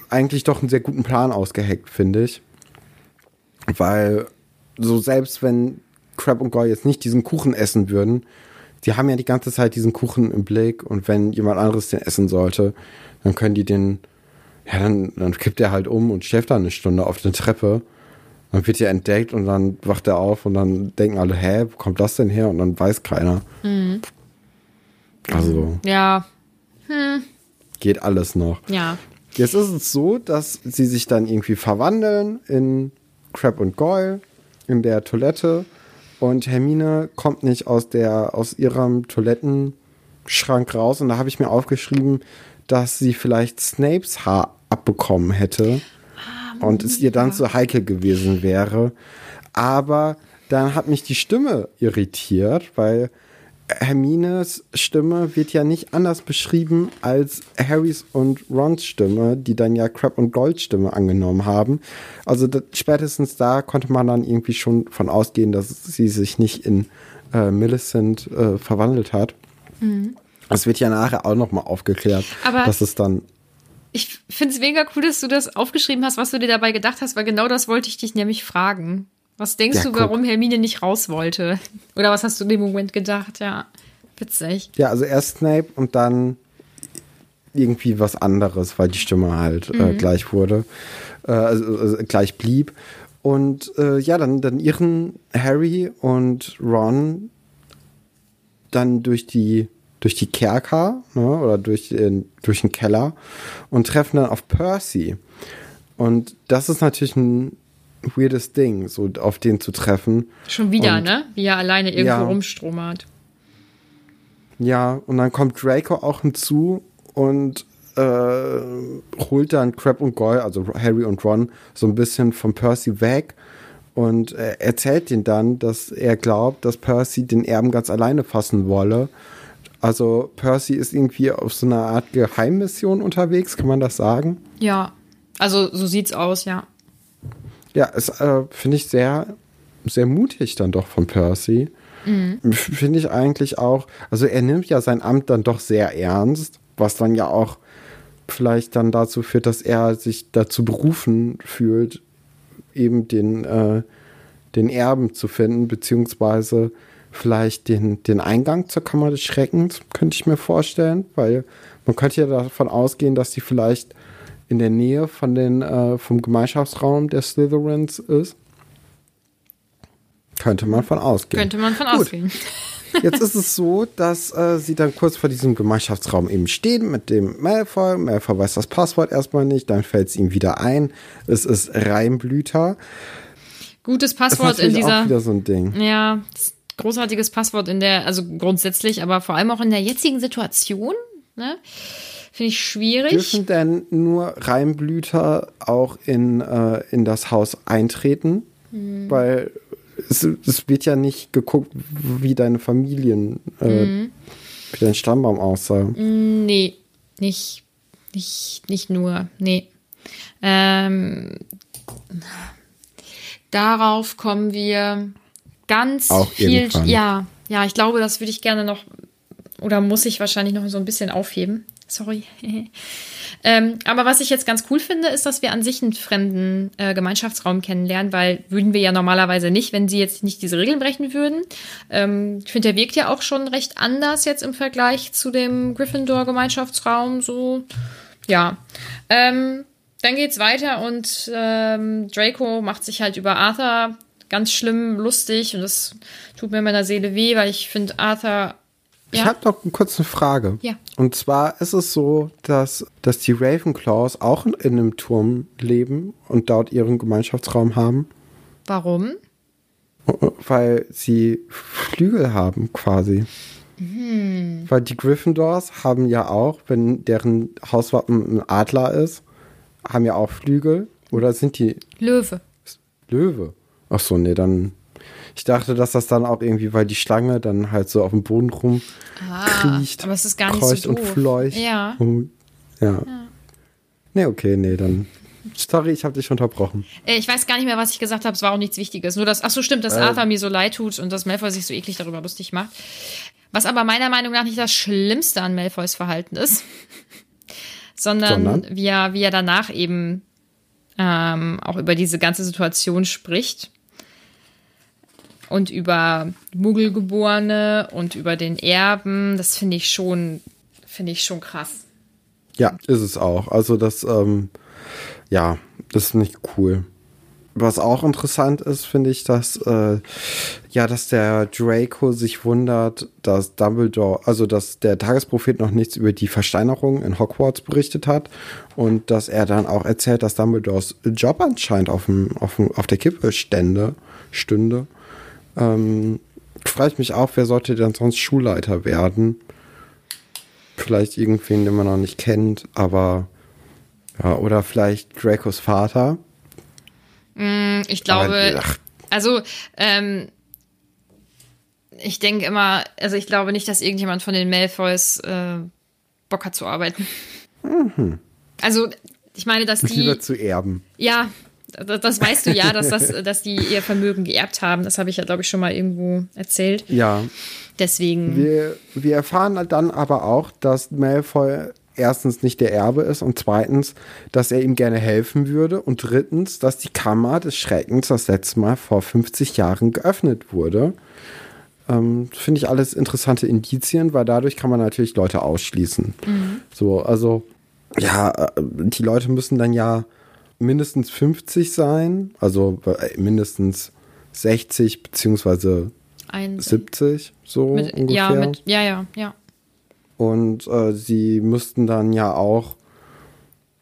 eigentlich doch einen sehr guten Plan ausgeheckt, finde ich. Weil so selbst wenn Crab und Goy jetzt nicht diesen Kuchen essen würden, die haben ja die ganze Zeit diesen Kuchen im Blick und wenn jemand anderes den essen sollte, dann können die den, ja, dann, dann kippt er halt um und schläft dann eine Stunde auf der Treppe. Dann wird er entdeckt und dann wacht er auf und dann denken alle, hä, wo kommt das denn her? Und dann weiß keiner. Mhm. Also. Ja. Hm. Geht alles noch. Ja. Jetzt ist es so, dass sie sich dann irgendwie verwandeln in Crab und Goyle in der Toilette und Hermine kommt nicht aus der aus ihrem Toilettenschrank raus und da habe ich mir aufgeschrieben, dass sie vielleicht Snapes Haar abbekommen hätte ah, und es ihr dann zu heikel gewesen wäre. Aber dann hat mich die Stimme irritiert, weil Hermines Stimme wird ja nicht anders beschrieben als Harrys und Rons Stimme, die dann ja Crab und Gold Stimme angenommen haben. Also das, spätestens da konnte man dann irgendwie schon von ausgehen, dass sie sich nicht in äh, Millicent äh, verwandelt hat. Mhm. Das wird ja nachher auch nochmal aufgeklärt, Aber dass es dann ich finde es mega cool, dass du das aufgeschrieben hast, was du dir dabei gedacht hast, weil genau das wollte ich dich nämlich fragen. Was denkst ja, du, warum guck. Hermine nicht raus wollte? Oder was hast du in dem Moment gedacht? Ja, witzig. Ja, also erst Snape und dann irgendwie was anderes, weil die Stimme halt äh, mhm. äh, gleich wurde, äh, also, also, gleich blieb. Und äh, ja, dann, dann irren Harry und Ron dann durch die durch die Kerker ne, oder durch den, durch den Keller und treffen dann auf Percy. Und das ist natürlich ein weirdes Ding, so auf den zu treffen. Schon wieder, und, ne? Wie er alleine irgendwo ja, rumstromert. Ja, und dann kommt Draco auch hinzu und äh, holt dann Crab und Goyle, also Harry und Ron, so ein bisschen von Percy weg und äh, erzählt ihnen dann, dass er glaubt, dass Percy den Erben ganz alleine fassen wolle. Also Percy ist irgendwie auf so einer Art Geheimmission unterwegs, kann man das sagen? Ja, also so sieht's aus, ja. Ja, es äh, finde ich sehr, sehr mutig dann doch von Percy. Mhm. Finde ich eigentlich auch, also er nimmt ja sein Amt dann doch sehr ernst, was dann ja auch vielleicht dann dazu führt, dass er sich dazu berufen fühlt, eben den, äh, den Erben zu finden, beziehungsweise vielleicht den, den Eingang zur Kammer des Schreckens, könnte ich mir vorstellen, weil man könnte ja davon ausgehen, dass die vielleicht in der Nähe von den, äh, vom Gemeinschaftsraum der Slytherins ist. Könnte man von ausgehen. Könnte man von Gut. ausgehen. Jetzt ist es so, dass äh, sie dann kurz vor diesem Gemeinschaftsraum eben stehen mit dem Malfoy. Malfoy weiß das Passwort erstmal nicht, dann fällt es ihm wieder ein. Es ist Reimblüter. Gutes Passwort in dieser. Auch wieder so ein Ding. Ja, großartiges Passwort in der, also grundsätzlich, aber vor allem auch in der jetzigen Situation. Ne? Finde ich schwierig. Dürfen denn nur Reimblüter auch in, äh, in das Haus eintreten? Mhm. Weil es, es, wird ja nicht geguckt, wie deine Familien, äh, mhm. wie dein Stammbaum aussah. Nee, nicht, nicht, nicht nur. Nee. Ähm, darauf kommen wir ganz auch viel. Irgendwann. Ja, ja, ich glaube, das würde ich gerne noch oder muss ich wahrscheinlich noch so ein bisschen aufheben. Sorry. ähm, aber was ich jetzt ganz cool finde, ist, dass wir an sich einen fremden äh, Gemeinschaftsraum kennenlernen, weil würden wir ja normalerweise nicht, wenn sie jetzt nicht diese Regeln brechen würden. Ähm, ich finde, der wirkt ja auch schon recht anders jetzt im Vergleich zu dem Gryffindor-Gemeinschaftsraum. So, ja. Ähm, dann geht's weiter und ähm, Draco macht sich halt über Arthur ganz schlimm lustig und das tut mir in meiner Seele weh, weil ich finde Arthur ich habe noch eine kurze Frage. Ja. Und zwar ist es so, dass, dass die Ravenclaws auch in, in einem Turm leben und dort ihren Gemeinschaftsraum haben. Warum? Weil sie Flügel haben, quasi. Hm. Weil die Gryffindors haben ja auch, wenn deren Hauswappen ein Adler ist, haben ja auch Flügel. Oder sind die. Löwe. Löwe. Ach so, nee, dann ich dachte, dass das dann auch irgendwie, weil die Schlange dann halt so auf dem Boden rumkriecht, ah, aber es ist gar nicht kreucht so und fleucht. Ja. Und, ja. ja. Nee, okay, nee, dann. Sorry, ich habe dich unterbrochen. Äh, ich weiß gar nicht mehr, was ich gesagt habe. Es war auch nichts Wichtiges. Nur dass, ach so, stimmt, dass äh, Arthur mir so leid tut und dass Malfoy sich so eklig darüber lustig macht. Was aber meiner Meinung nach nicht das Schlimmste an Malfoys Verhalten ist, sondern, sondern? Wie, er, wie er danach eben ähm, auch über diese ganze Situation spricht und über Muggelgeborene und über den Erben. Das finde ich schon, finde ich schon krass. Ja, ist es auch. Also das, ähm, ja, ist nicht cool. was auch interessant ist, finde ich, dass äh, ja, dass der Draco sich wundert, dass Dumbledore, also dass der Tagesprophet noch nichts über die Versteinerung in Hogwarts berichtet hat und dass er dann auch erzählt, dass Dumbledores Job anscheinend auf, dem, auf, dem, auf der Kippe stände, stünde. Ähm, frage ich mich auch, wer sollte denn sonst Schulleiter werden? Vielleicht irgendwen, den man noch nicht kennt, aber ja, oder vielleicht Dracos Vater. Mm, ich glaube, Aber, also ähm, ich denke immer, also ich glaube nicht, dass irgendjemand von den Malfoys äh, Bock hat zu arbeiten. Mhm. Also ich meine, dass die lieber zu erben. Ja, das, das weißt du ja, dass, das, dass die ihr Vermögen geerbt haben. Das habe ich ja, glaube ich, schon mal irgendwo erzählt. Ja. Deswegen. Wir, wir erfahren dann aber auch, dass Malfoy erstens nicht der Erbe ist und zweitens, dass er ihm gerne helfen würde und drittens, dass die Kammer des Schreckens das letzte Mal vor 50 Jahren geöffnet wurde. Ähm, Finde ich alles interessante Indizien, weil dadurch kann man natürlich Leute ausschließen. Mhm. So, also ja, äh, die Leute müssen dann ja mindestens 50 sein, also äh, mindestens 60 beziehungsweise 70 so mit, ungefähr. Ja, mit, ja, ja, ja. Und äh, sie müssten dann ja auch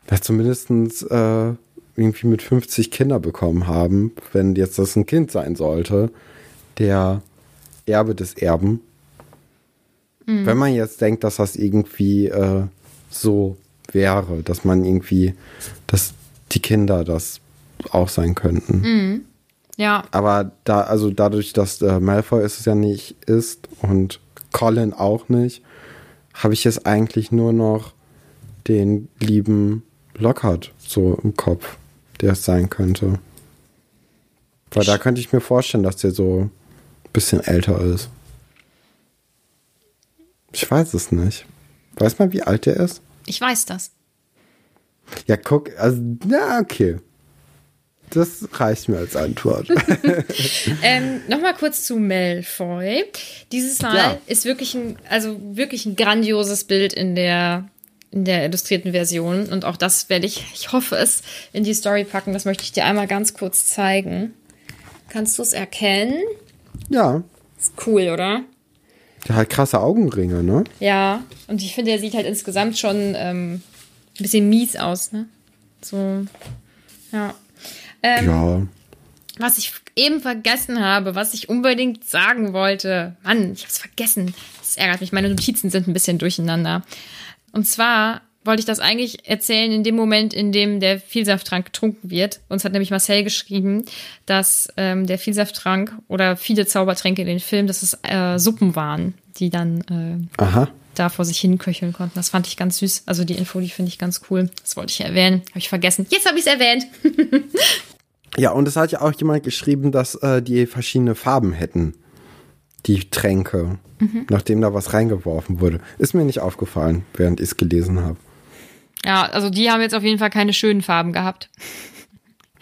ja, zumindest äh, irgendwie mit 50 Kinder bekommen haben, wenn jetzt das ein Kind sein sollte, der Erbe des Erben. Mhm. Wenn man jetzt denkt, dass das irgendwie äh, so wäre, dass man irgendwie, dass die Kinder das auch sein könnten. Mhm. Ja. Aber da, also dadurch, dass äh, Malfoy es ja nicht ist und Colin auch nicht, habe ich jetzt eigentlich nur noch den lieben Lockhart so im Kopf, der es sein könnte. Weil da könnte ich mir vorstellen, dass der so ein bisschen älter ist. Ich weiß es nicht. Weiß man, wie alt der ist? Ich weiß das. Ja, guck, also, na, okay. Das reicht mir als Antwort. ähm, Nochmal kurz zu Malfoy. Dieses Mal ja. ist wirklich ein, also wirklich ein grandioses Bild in der, in der illustrierten Version. Und auch das werde ich, ich hoffe es, in die Story packen. Das möchte ich dir einmal ganz kurz zeigen. Kannst du es erkennen? Ja. Ist cool, oder? Der hat krasse Augenringe, ne? Ja, und ich finde, er sieht halt insgesamt schon ähm, ein bisschen mies aus, ne? So, ja. Ähm, ja. Was ich eben vergessen habe, was ich unbedingt sagen wollte. Mann, ich hab's vergessen. Das ärgert mich. Meine Notizen sind ein bisschen durcheinander. Und zwar wollte ich das eigentlich erzählen in dem Moment, in dem der Vielsafttrank getrunken wird. Uns hat nämlich Marcel geschrieben, dass ähm, der Vielsafttrank oder viele Zaubertränke in den Film, dass es äh, Suppen waren, die dann äh, Aha. Da vor sich hin köcheln konnten. Das fand ich ganz süß. Also die Info, die finde ich ganz cool. Das wollte ich erwähnen. Habe ich vergessen. Jetzt habe ich es erwähnt. Ja, und es hat ja auch jemand geschrieben, dass äh, die verschiedene Farben hätten. Die Tränke, mhm. nachdem da was reingeworfen wurde. Ist mir nicht aufgefallen, während ich es gelesen habe. Ja, also die haben jetzt auf jeden Fall keine schönen Farben gehabt.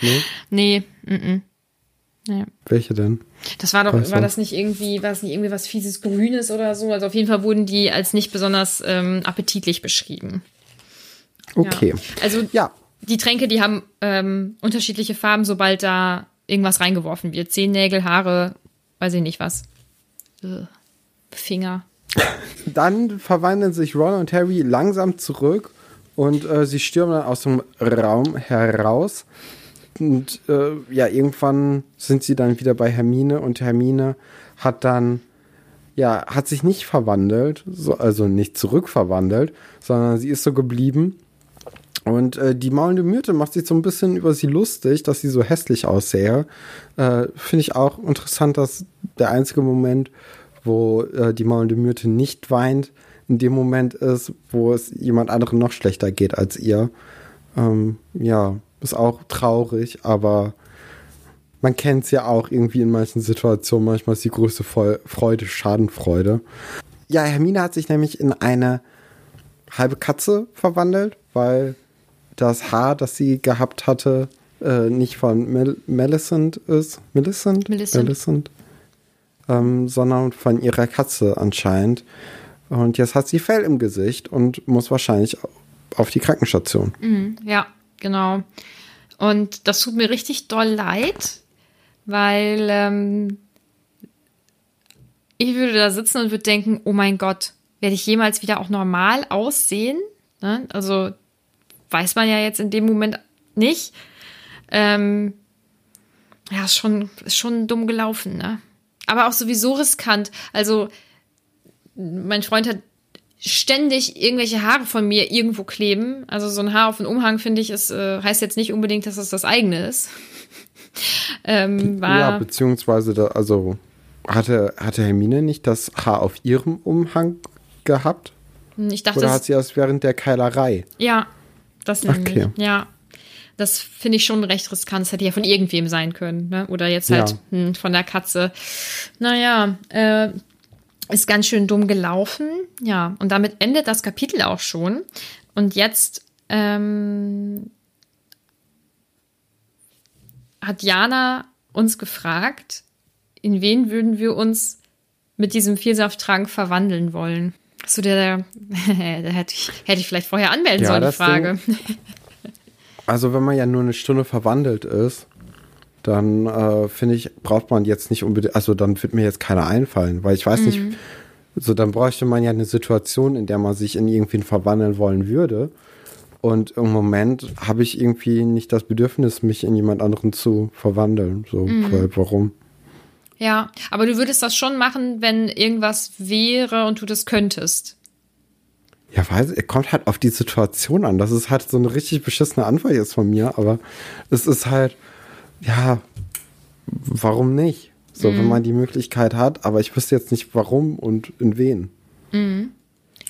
Nee? Nee, mm, -mm. Nee. Welche denn? Das war doch, war das nicht irgendwie, war das nicht irgendwie was fieses Grünes oder so? Also auf jeden Fall wurden die als nicht besonders ähm, appetitlich beschrieben. Okay. Ja. Also ja die Tränke, die haben ähm, unterschiedliche Farben, sobald da irgendwas reingeworfen wird. Zehennägel, Haare, weiß ich nicht was. Ugh. Finger. Dann verwandeln sich Ron und Harry langsam zurück und äh, sie stürmen dann aus dem Raum heraus. Und äh, ja, irgendwann sind sie dann wieder bei Hermine und Hermine hat dann, ja, hat sich nicht verwandelt, so, also nicht zurückverwandelt, sondern sie ist so geblieben und äh, die maulende Myrte macht sich so ein bisschen über sie lustig, dass sie so hässlich aussähe. Äh, Finde ich auch interessant, dass der einzige Moment, wo äh, die maulende Myrte nicht weint, in dem Moment ist, wo es jemand anderem noch schlechter geht als ihr. Ähm, ja, ist auch traurig, aber man kennt es ja auch irgendwie in manchen Situationen. Manchmal ist die größte Freude Schadenfreude. Ja, Hermine hat sich nämlich in eine halbe Katze verwandelt, weil das Haar, das sie gehabt hatte, äh, nicht von Mel Millicent ist. Millicent? Millicent. Millicent. Ähm, sondern von ihrer Katze anscheinend. Und jetzt hat sie Fell im Gesicht und muss wahrscheinlich auf die Krankenstation. Mhm, ja, genau. Und das tut mir richtig doll leid, weil ähm, ich würde da sitzen und würde denken, oh mein Gott, werde ich jemals wieder auch normal aussehen? Ne? Also weiß man ja jetzt in dem Moment nicht. Ähm, ja, ist schon, ist schon dumm gelaufen, ne? Aber auch sowieso riskant. Also, mein Freund hat ständig irgendwelche Haare von mir irgendwo kleben. Also so ein Haar auf den Umhang, finde ich, ist, äh, heißt jetzt nicht unbedingt, dass es das eigene ist. ähm, ja, beziehungsweise, da, also hatte, hatte Hermine nicht das Haar auf ihrem Umhang gehabt? Ich dachte, Oder hat sie das während der Keilerei? Ja, das nämlich. Okay. Ja. Das finde ich schon recht riskant. Das hätte ja von irgendwem sein können. Ne? Oder jetzt halt ja. hm, von der Katze. Naja, äh, ist ganz schön dumm gelaufen. Ja, und damit endet das Kapitel auch schon. Und jetzt ähm, hat Jana uns gefragt, in wen würden wir uns mit diesem Vielsafttrank verwandeln wollen? So der, der hätte ich, hätte ich vielleicht vorher anmelden ja, sollen, die Frage. Ding, also wenn man ja nur eine Stunde verwandelt ist, dann äh, finde ich, braucht man jetzt nicht unbedingt, also dann wird mir jetzt keiner einfallen, weil ich weiß mhm. nicht, so dann bräuchte man ja eine Situation, in der man sich in irgendwen verwandeln wollen würde. Und im Moment habe ich irgendwie nicht das Bedürfnis, mich in jemand anderen zu verwandeln. So, mhm. warum? Ja, aber du würdest das schon machen, wenn irgendwas wäre und du das könntest. Ja, weiß, es kommt halt auf die Situation an. Das ist halt so eine richtig beschissene Antwort jetzt von mir, aber es ist halt, ja, warum nicht? So, mhm. wenn man die Möglichkeit hat, aber ich wüsste jetzt nicht warum und in wen. Mhm.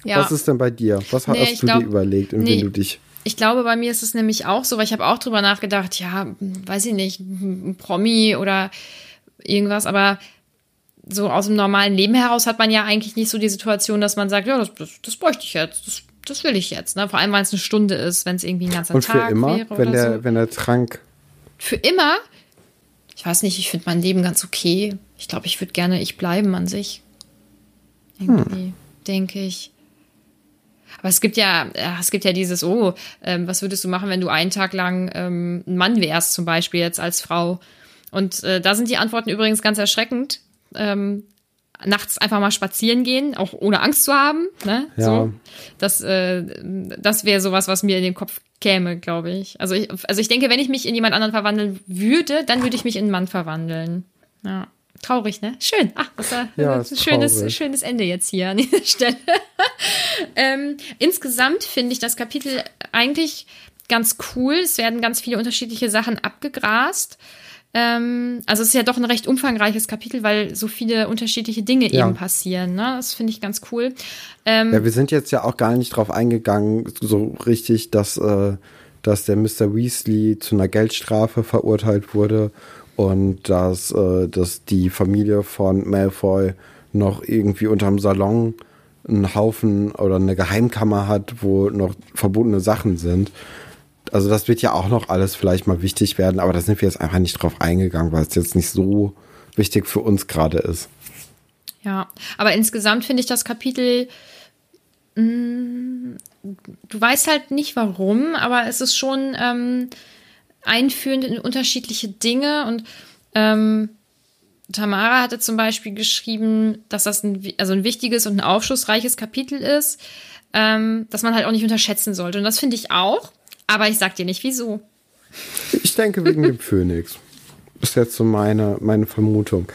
Ja. Was ist denn bei dir? Was nee, hast du glaub, dir überlegt, in nee, wen du dich. Ich glaube, bei mir ist es nämlich auch so, weil ich habe auch drüber nachgedacht, ja, weiß ich nicht, ein Promi oder irgendwas, aber so aus dem normalen Leben heraus hat man ja eigentlich nicht so die Situation, dass man sagt, ja, das, das, das bräuchte ich jetzt, das, das will ich jetzt. Ne? Vor allem, wenn es eine Stunde ist, wenn es irgendwie ein ganzer Und Tag für immer, wäre wenn der, so. wenn der Trank. Für immer? Ich weiß nicht, ich finde mein Leben ganz okay. Ich glaube, ich würde gerne ich bleiben an sich. Irgendwie, hm. denke ich. Aber es gibt ja, es gibt ja dieses, oh, ähm, was würdest du machen, wenn du einen Tag lang ähm, ein Mann wärst, zum Beispiel jetzt als Frau? Und äh, da sind die Antworten übrigens ganz erschreckend. Ähm, nachts einfach mal spazieren gehen, auch ohne Angst zu haben. Ne? Ja. So, das äh, das wäre sowas, was mir in den Kopf käme, glaube ich. Also, ich. also ich denke, wenn ich mich in jemand anderen verwandeln würde, dann würde ich mich in einen Mann verwandeln. Ja. Traurig, ne? Schön. Ach, das war ja, ein schönes, schönes Ende jetzt hier an dieser Stelle. ähm, insgesamt finde ich das Kapitel eigentlich ganz cool. Es werden ganz viele unterschiedliche Sachen abgegrast. Ähm, also es ist ja doch ein recht umfangreiches Kapitel, weil so viele unterschiedliche Dinge ja. eben passieren. Ne? Das finde ich ganz cool. Ähm, ja, wir sind jetzt ja auch gar nicht drauf eingegangen, so richtig, dass, äh, dass der Mr. Weasley zu einer Geldstrafe verurteilt wurde und dass, äh, dass die Familie von Malfoy noch irgendwie unterm Salon einen Haufen oder eine Geheimkammer hat, wo noch verbotene Sachen sind. Also das wird ja auch noch alles vielleicht mal wichtig werden, aber da sind wir jetzt einfach nicht drauf eingegangen, weil es jetzt nicht so wichtig für uns gerade ist. Ja, aber insgesamt finde ich das Kapitel, mh, mm, du weißt halt nicht warum, aber es ist schon ähm, einführend in unterschiedliche Dinge und ähm, Tamara hatte zum Beispiel geschrieben, dass das ein, also ein wichtiges und ein aufschlussreiches Kapitel ist, ähm, dass man halt auch nicht unterschätzen sollte. Und das finde ich auch. Aber ich sag dir nicht wieso. Ich denke wegen dem Phönix. Ist jetzt so meine, meine Vermutung.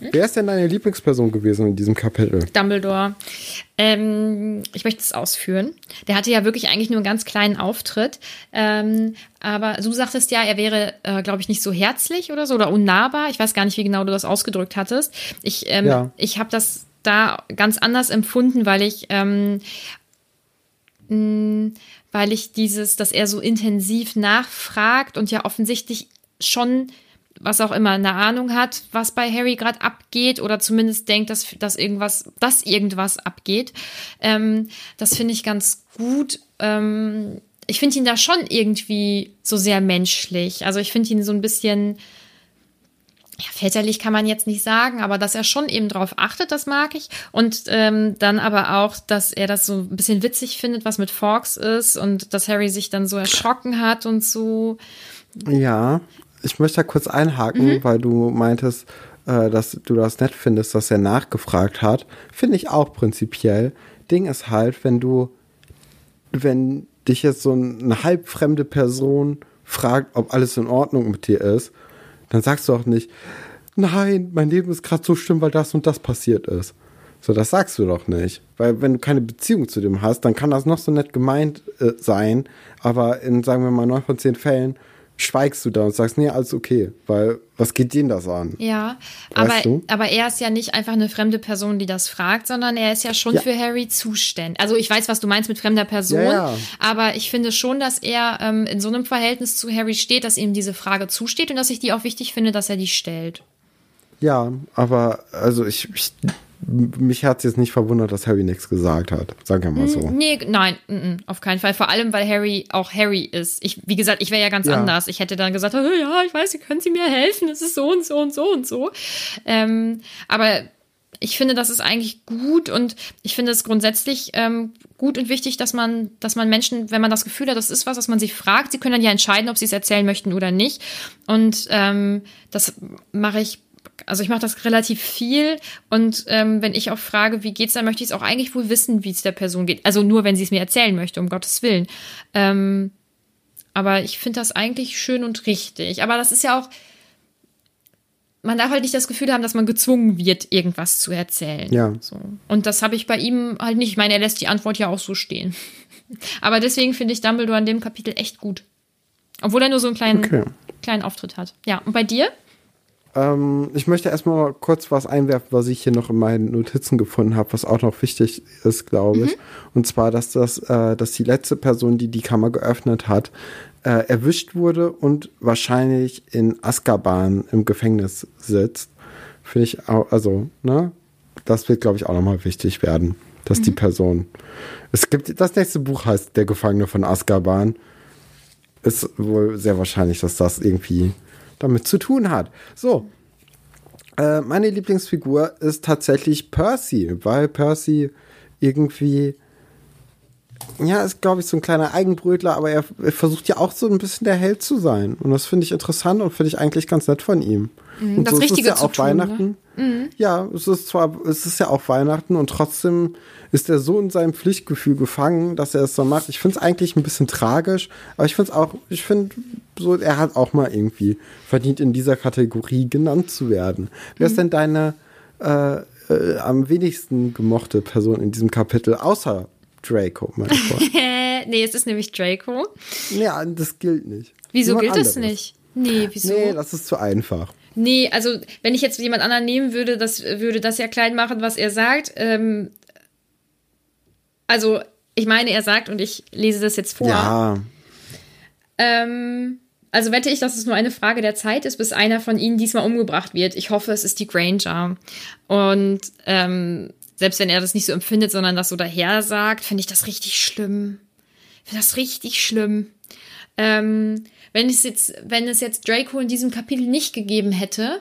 Mhm. Wer ist denn deine Lieblingsperson gewesen in diesem Kapitel? Dumbledore. Ähm, ich möchte es ausführen. Der hatte ja wirklich eigentlich nur einen ganz kleinen Auftritt. Ähm, aber du sagtest ja, er wäre, äh, glaube ich, nicht so herzlich oder so oder unnahbar. Ich weiß gar nicht, wie genau du das ausgedrückt hattest. Ich, ähm, ja. ich habe das da ganz anders empfunden, weil ich ähm, mh, weil ich dieses, dass er so intensiv nachfragt und ja offensichtlich schon was auch immer eine Ahnung hat, was bei Harry gerade abgeht oder zumindest denkt, dass, dass irgendwas, dass irgendwas abgeht. Ähm, das finde ich ganz gut. Ähm, ich finde ihn da schon irgendwie so sehr menschlich. Also ich finde ihn so ein bisschen ja, väterlich kann man jetzt nicht sagen, aber dass er schon eben drauf achtet, das mag ich. Und ähm, dann aber auch, dass er das so ein bisschen witzig findet, was mit Fox ist und dass Harry sich dann so erschrocken hat und so. Ja, ich möchte da kurz einhaken, mhm. weil du meintest, äh, dass du das nett findest, dass er nachgefragt hat. Finde ich auch prinzipiell. Ding ist halt, wenn du, wenn dich jetzt so eine halbfremde Person fragt, ob alles in Ordnung mit dir ist, dann sagst du auch nicht, nein, mein Leben ist gerade so schlimm, weil das und das passiert ist. So, das sagst du doch nicht. Weil wenn du keine Beziehung zu dem hast, dann kann das noch so nett gemeint äh, sein, aber in, sagen wir mal, neun von zehn Fällen schweigst du da und sagst, nee, alles okay, weil was geht denen das an? Ja, aber, aber er ist ja nicht einfach eine fremde Person, die das fragt, sondern er ist ja schon ja. für Harry zuständig. Also ich weiß, was du meinst mit fremder Person, ja, ja. aber ich finde schon, dass er ähm, in so einem Verhältnis zu Harry steht, dass ihm diese Frage zusteht und dass ich die auch wichtig finde, dass er die stellt. Ja, aber also ich, ich mich hat es jetzt nicht verwundert, dass Harry nichts gesagt hat. Sagen wir mal so. Nee, nein, n -n, auf keinen Fall. Vor allem, weil Harry auch Harry ist. Ich, wie gesagt, ich wäre ja ganz ja. anders. Ich hätte dann gesagt, oh, ja, ich weiß, können Sie mir helfen? Es ist so und so und so und so. Ähm, aber ich finde, das ist eigentlich gut und ich finde es grundsätzlich ähm, gut und wichtig, dass man, dass man Menschen, wenn man das Gefühl hat, das ist was, was man sie fragt, sie können dann ja entscheiden, ob sie es erzählen möchten oder nicht. Und ähm, das mache ich also ich mache das relativ viel und ähm, wenn ich auch frage, wie geht's, dann möchte ich es auch eigentlich wohl wissen, wie es der Person geht. Also nur, wenn sie es mir erzählen möchte, um Gottes Willen. Ähm, aber ich finde das eigentlich schön und richtig. Aber das ist ja auch, man darf halt nicht das Gefühl haben, dass man gezwungen wird, irgendwas zu erzählen. Ja. So. Und das habe ich bei ihm halt nicht. Ich meine, er lässt die Antwort ja auch so stehen. aber deswegen finde ich Dumbledore in dem Kapitel echt gut. Obwohl er nur so einen kleinen, okay. kleinen Auftritt hat. Ja, und bei dir? Ähm, ich möchte erstmal kurz was einwerfen, was ich hier noch in meinen Notizen gefunden habe, was auch noch wichtig ist, glaube ich. Mhm. Und zwar, dass das, äh, dass die letzte Person, die die Kammer geöffnet hat, äh, erwischt wurde und wahrscheinlich in Azkaban im Gefängnis sitzt. Finde ich auch, also, ne? Das wird, glaube ich, auch nochmal wichtig werden, dass mhm. die Person. Es gibt, das nächste Buch heißt Der Gefangene von Azkaban. Ist wohl sehr wahrscheinlich, dass das irgendwie damit zu tun hat. So. Äh, meine Lieblingsfigur ist tatsächlich Percy, weil Percy irgendwie ja, ist, glaube ich, so ein kleiner Eigenbrötler, aber er, er, versucht ja auch so ein bisschen der Held zu sein. Und das finde ich interessant und finde ich eigentlich ganz nett von ihm. Mhm, und das so Richtige ist es ja auch tun, Weihnachten. Ne? Mhm. Ja, es ist zwar, es ist ja auch Weihnachten und trotzdem ist er so in seinem Pflichtgefühl gefangen, dass er es so macht. Ich finde es eigentlich ein bisschen tragisch, aber ich finde es auch, ich finde so, er hat auch mal irgendwie verdient, in dieser Kategorie genannt zu werden. Wer ist mhm. denn deine äh, äh, am wenigsten gemochte Person in diesem Kapitel, außer Draco, mein Freund? nee, es ist nämlich Draco. Ja, das gilt nicht. Wieso Jemand gilt es nicht? Nee, wieso? Nee, das ist zu einfach. Nee, also wenn ich jetzt jemand anderen nehmen würde, das würde das ja klein machen, was er sagt. Ähm, also, ich meine, er sagt, und ich lese das jetzt vor. Ja. Ähm, also wette ich, dass es nur eine Frage der Zeit ist, bis einer von ihnen diesmal umgebracht wird. Ich hoffe, es ist die Granger. Und ähm, selbst wenn er das nicht so empfindet, sondern das so daher sagt, finde ich das richtig schlimm. Finde das richtig schlimm. Ähm, wenn es jetzt, wenn es jetzt Draco in diesem Kapitel nicht gegeben hätte,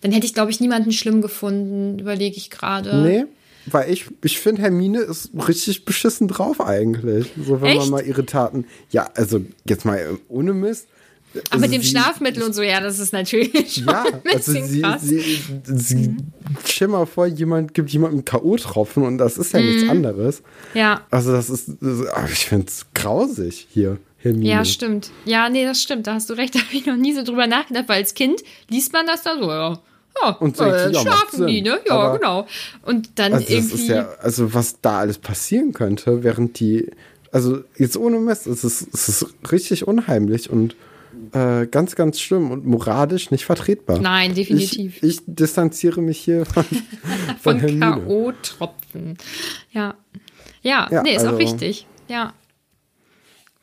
dann hätte ich, glaube ich, niemanden schlimm gefunden, überlege ich gerade. Nee, weil ich, ich finde, Hermine ist richtig beschissen drauf eigentlich. So, wenn Echt? man mal ihre Taten. Ja, also jetzt mal äh, ohne Mist. Aber also mit dem Schlafmittel und so, ja, das ist natürlich schon ja, ein bisschen also sie, krass. Sie, sie, mhm. Stell mal vor, jemand gibt jemandem K.O.-Tropfen und das ist ja mhm. nichts anderes. Ja. Also das ist, das, ich finde es grausig hier. Hermine. Ja, stimmt. Ja, nee, das stimmt. Da hast du recht. Da habe ich noch nie so drüber nachgedacht, weil als Kind liest man das da so, ja. Ja, und äh, ja, schlafen die, ne? Ja, Aber genau. Und dann also irgendwie. Ja, also was da alles passieren könnte, während die, also jetzt ohne Mist, es ist, es ist richtig unheimlich und äh, ganz, ganz schlimm und moralisch nicht vertretbar. Nein, definitiv. Ich, ich distanziere mich hier von, von, von K.O.-Tropfen. Ja. Ja, ja, nee, ist also, auch richtig. Ja.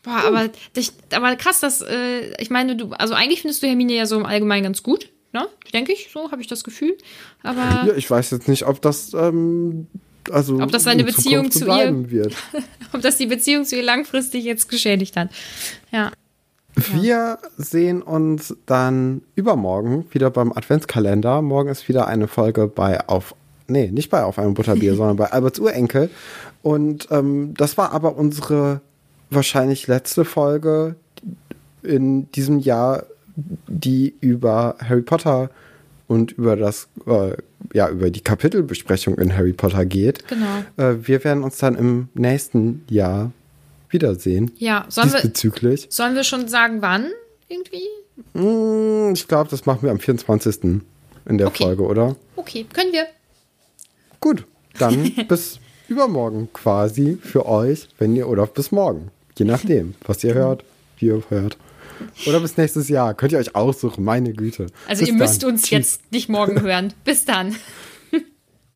Boah, aber, aber krass, dass, äh, ich meine, du, also eigentlich findest du Hermine ja so im Allgemeinen ganz gut. Ne? Denke ich, so habe ich das Gefühl. Aber ja, ich weiß jetzt nicht, ob das ähm, also ob das seine Beziehung zu ihr wird. ob das die Beziehung zu ihr langfristig jetzt geschädigt hat. Ja. Wir sehen uns dann übermorgen wieder beim Adventskalender. Morgen ist wieder eine Folge bei auf nee, nicht bei Auf einem Butterbier, sondern bei Alberts Urenkel. Und ähm, das war aber unsere wahrscheinlich letzte Folge in diesem Jahr, die über Harry Potter und über das, äh, ja, über die Kapitelbesprechung in Harry Potter geht. Genau. Äh, wir werden uns dann im nächsten Jahr wiedersehen. Ja, sollen diesbezüglich. wir, sollen wir schon sagen, wann irgendwie? Hm, ich glaube, das machen wir am 24. in der okay. Folge, oder? Okay, können wir. Gut, dann bis übermorgen quasi für euch, wenn ihr, oder bis morgen, je nachdem, was ihr hört, wie ihr hört. Oder bis nächstes Jahr. Könnt ihr euch aussuchen, meine Güte. Also bis ihr müsst uns Tschüss. jetzt nicht morgen hören. Bis dann.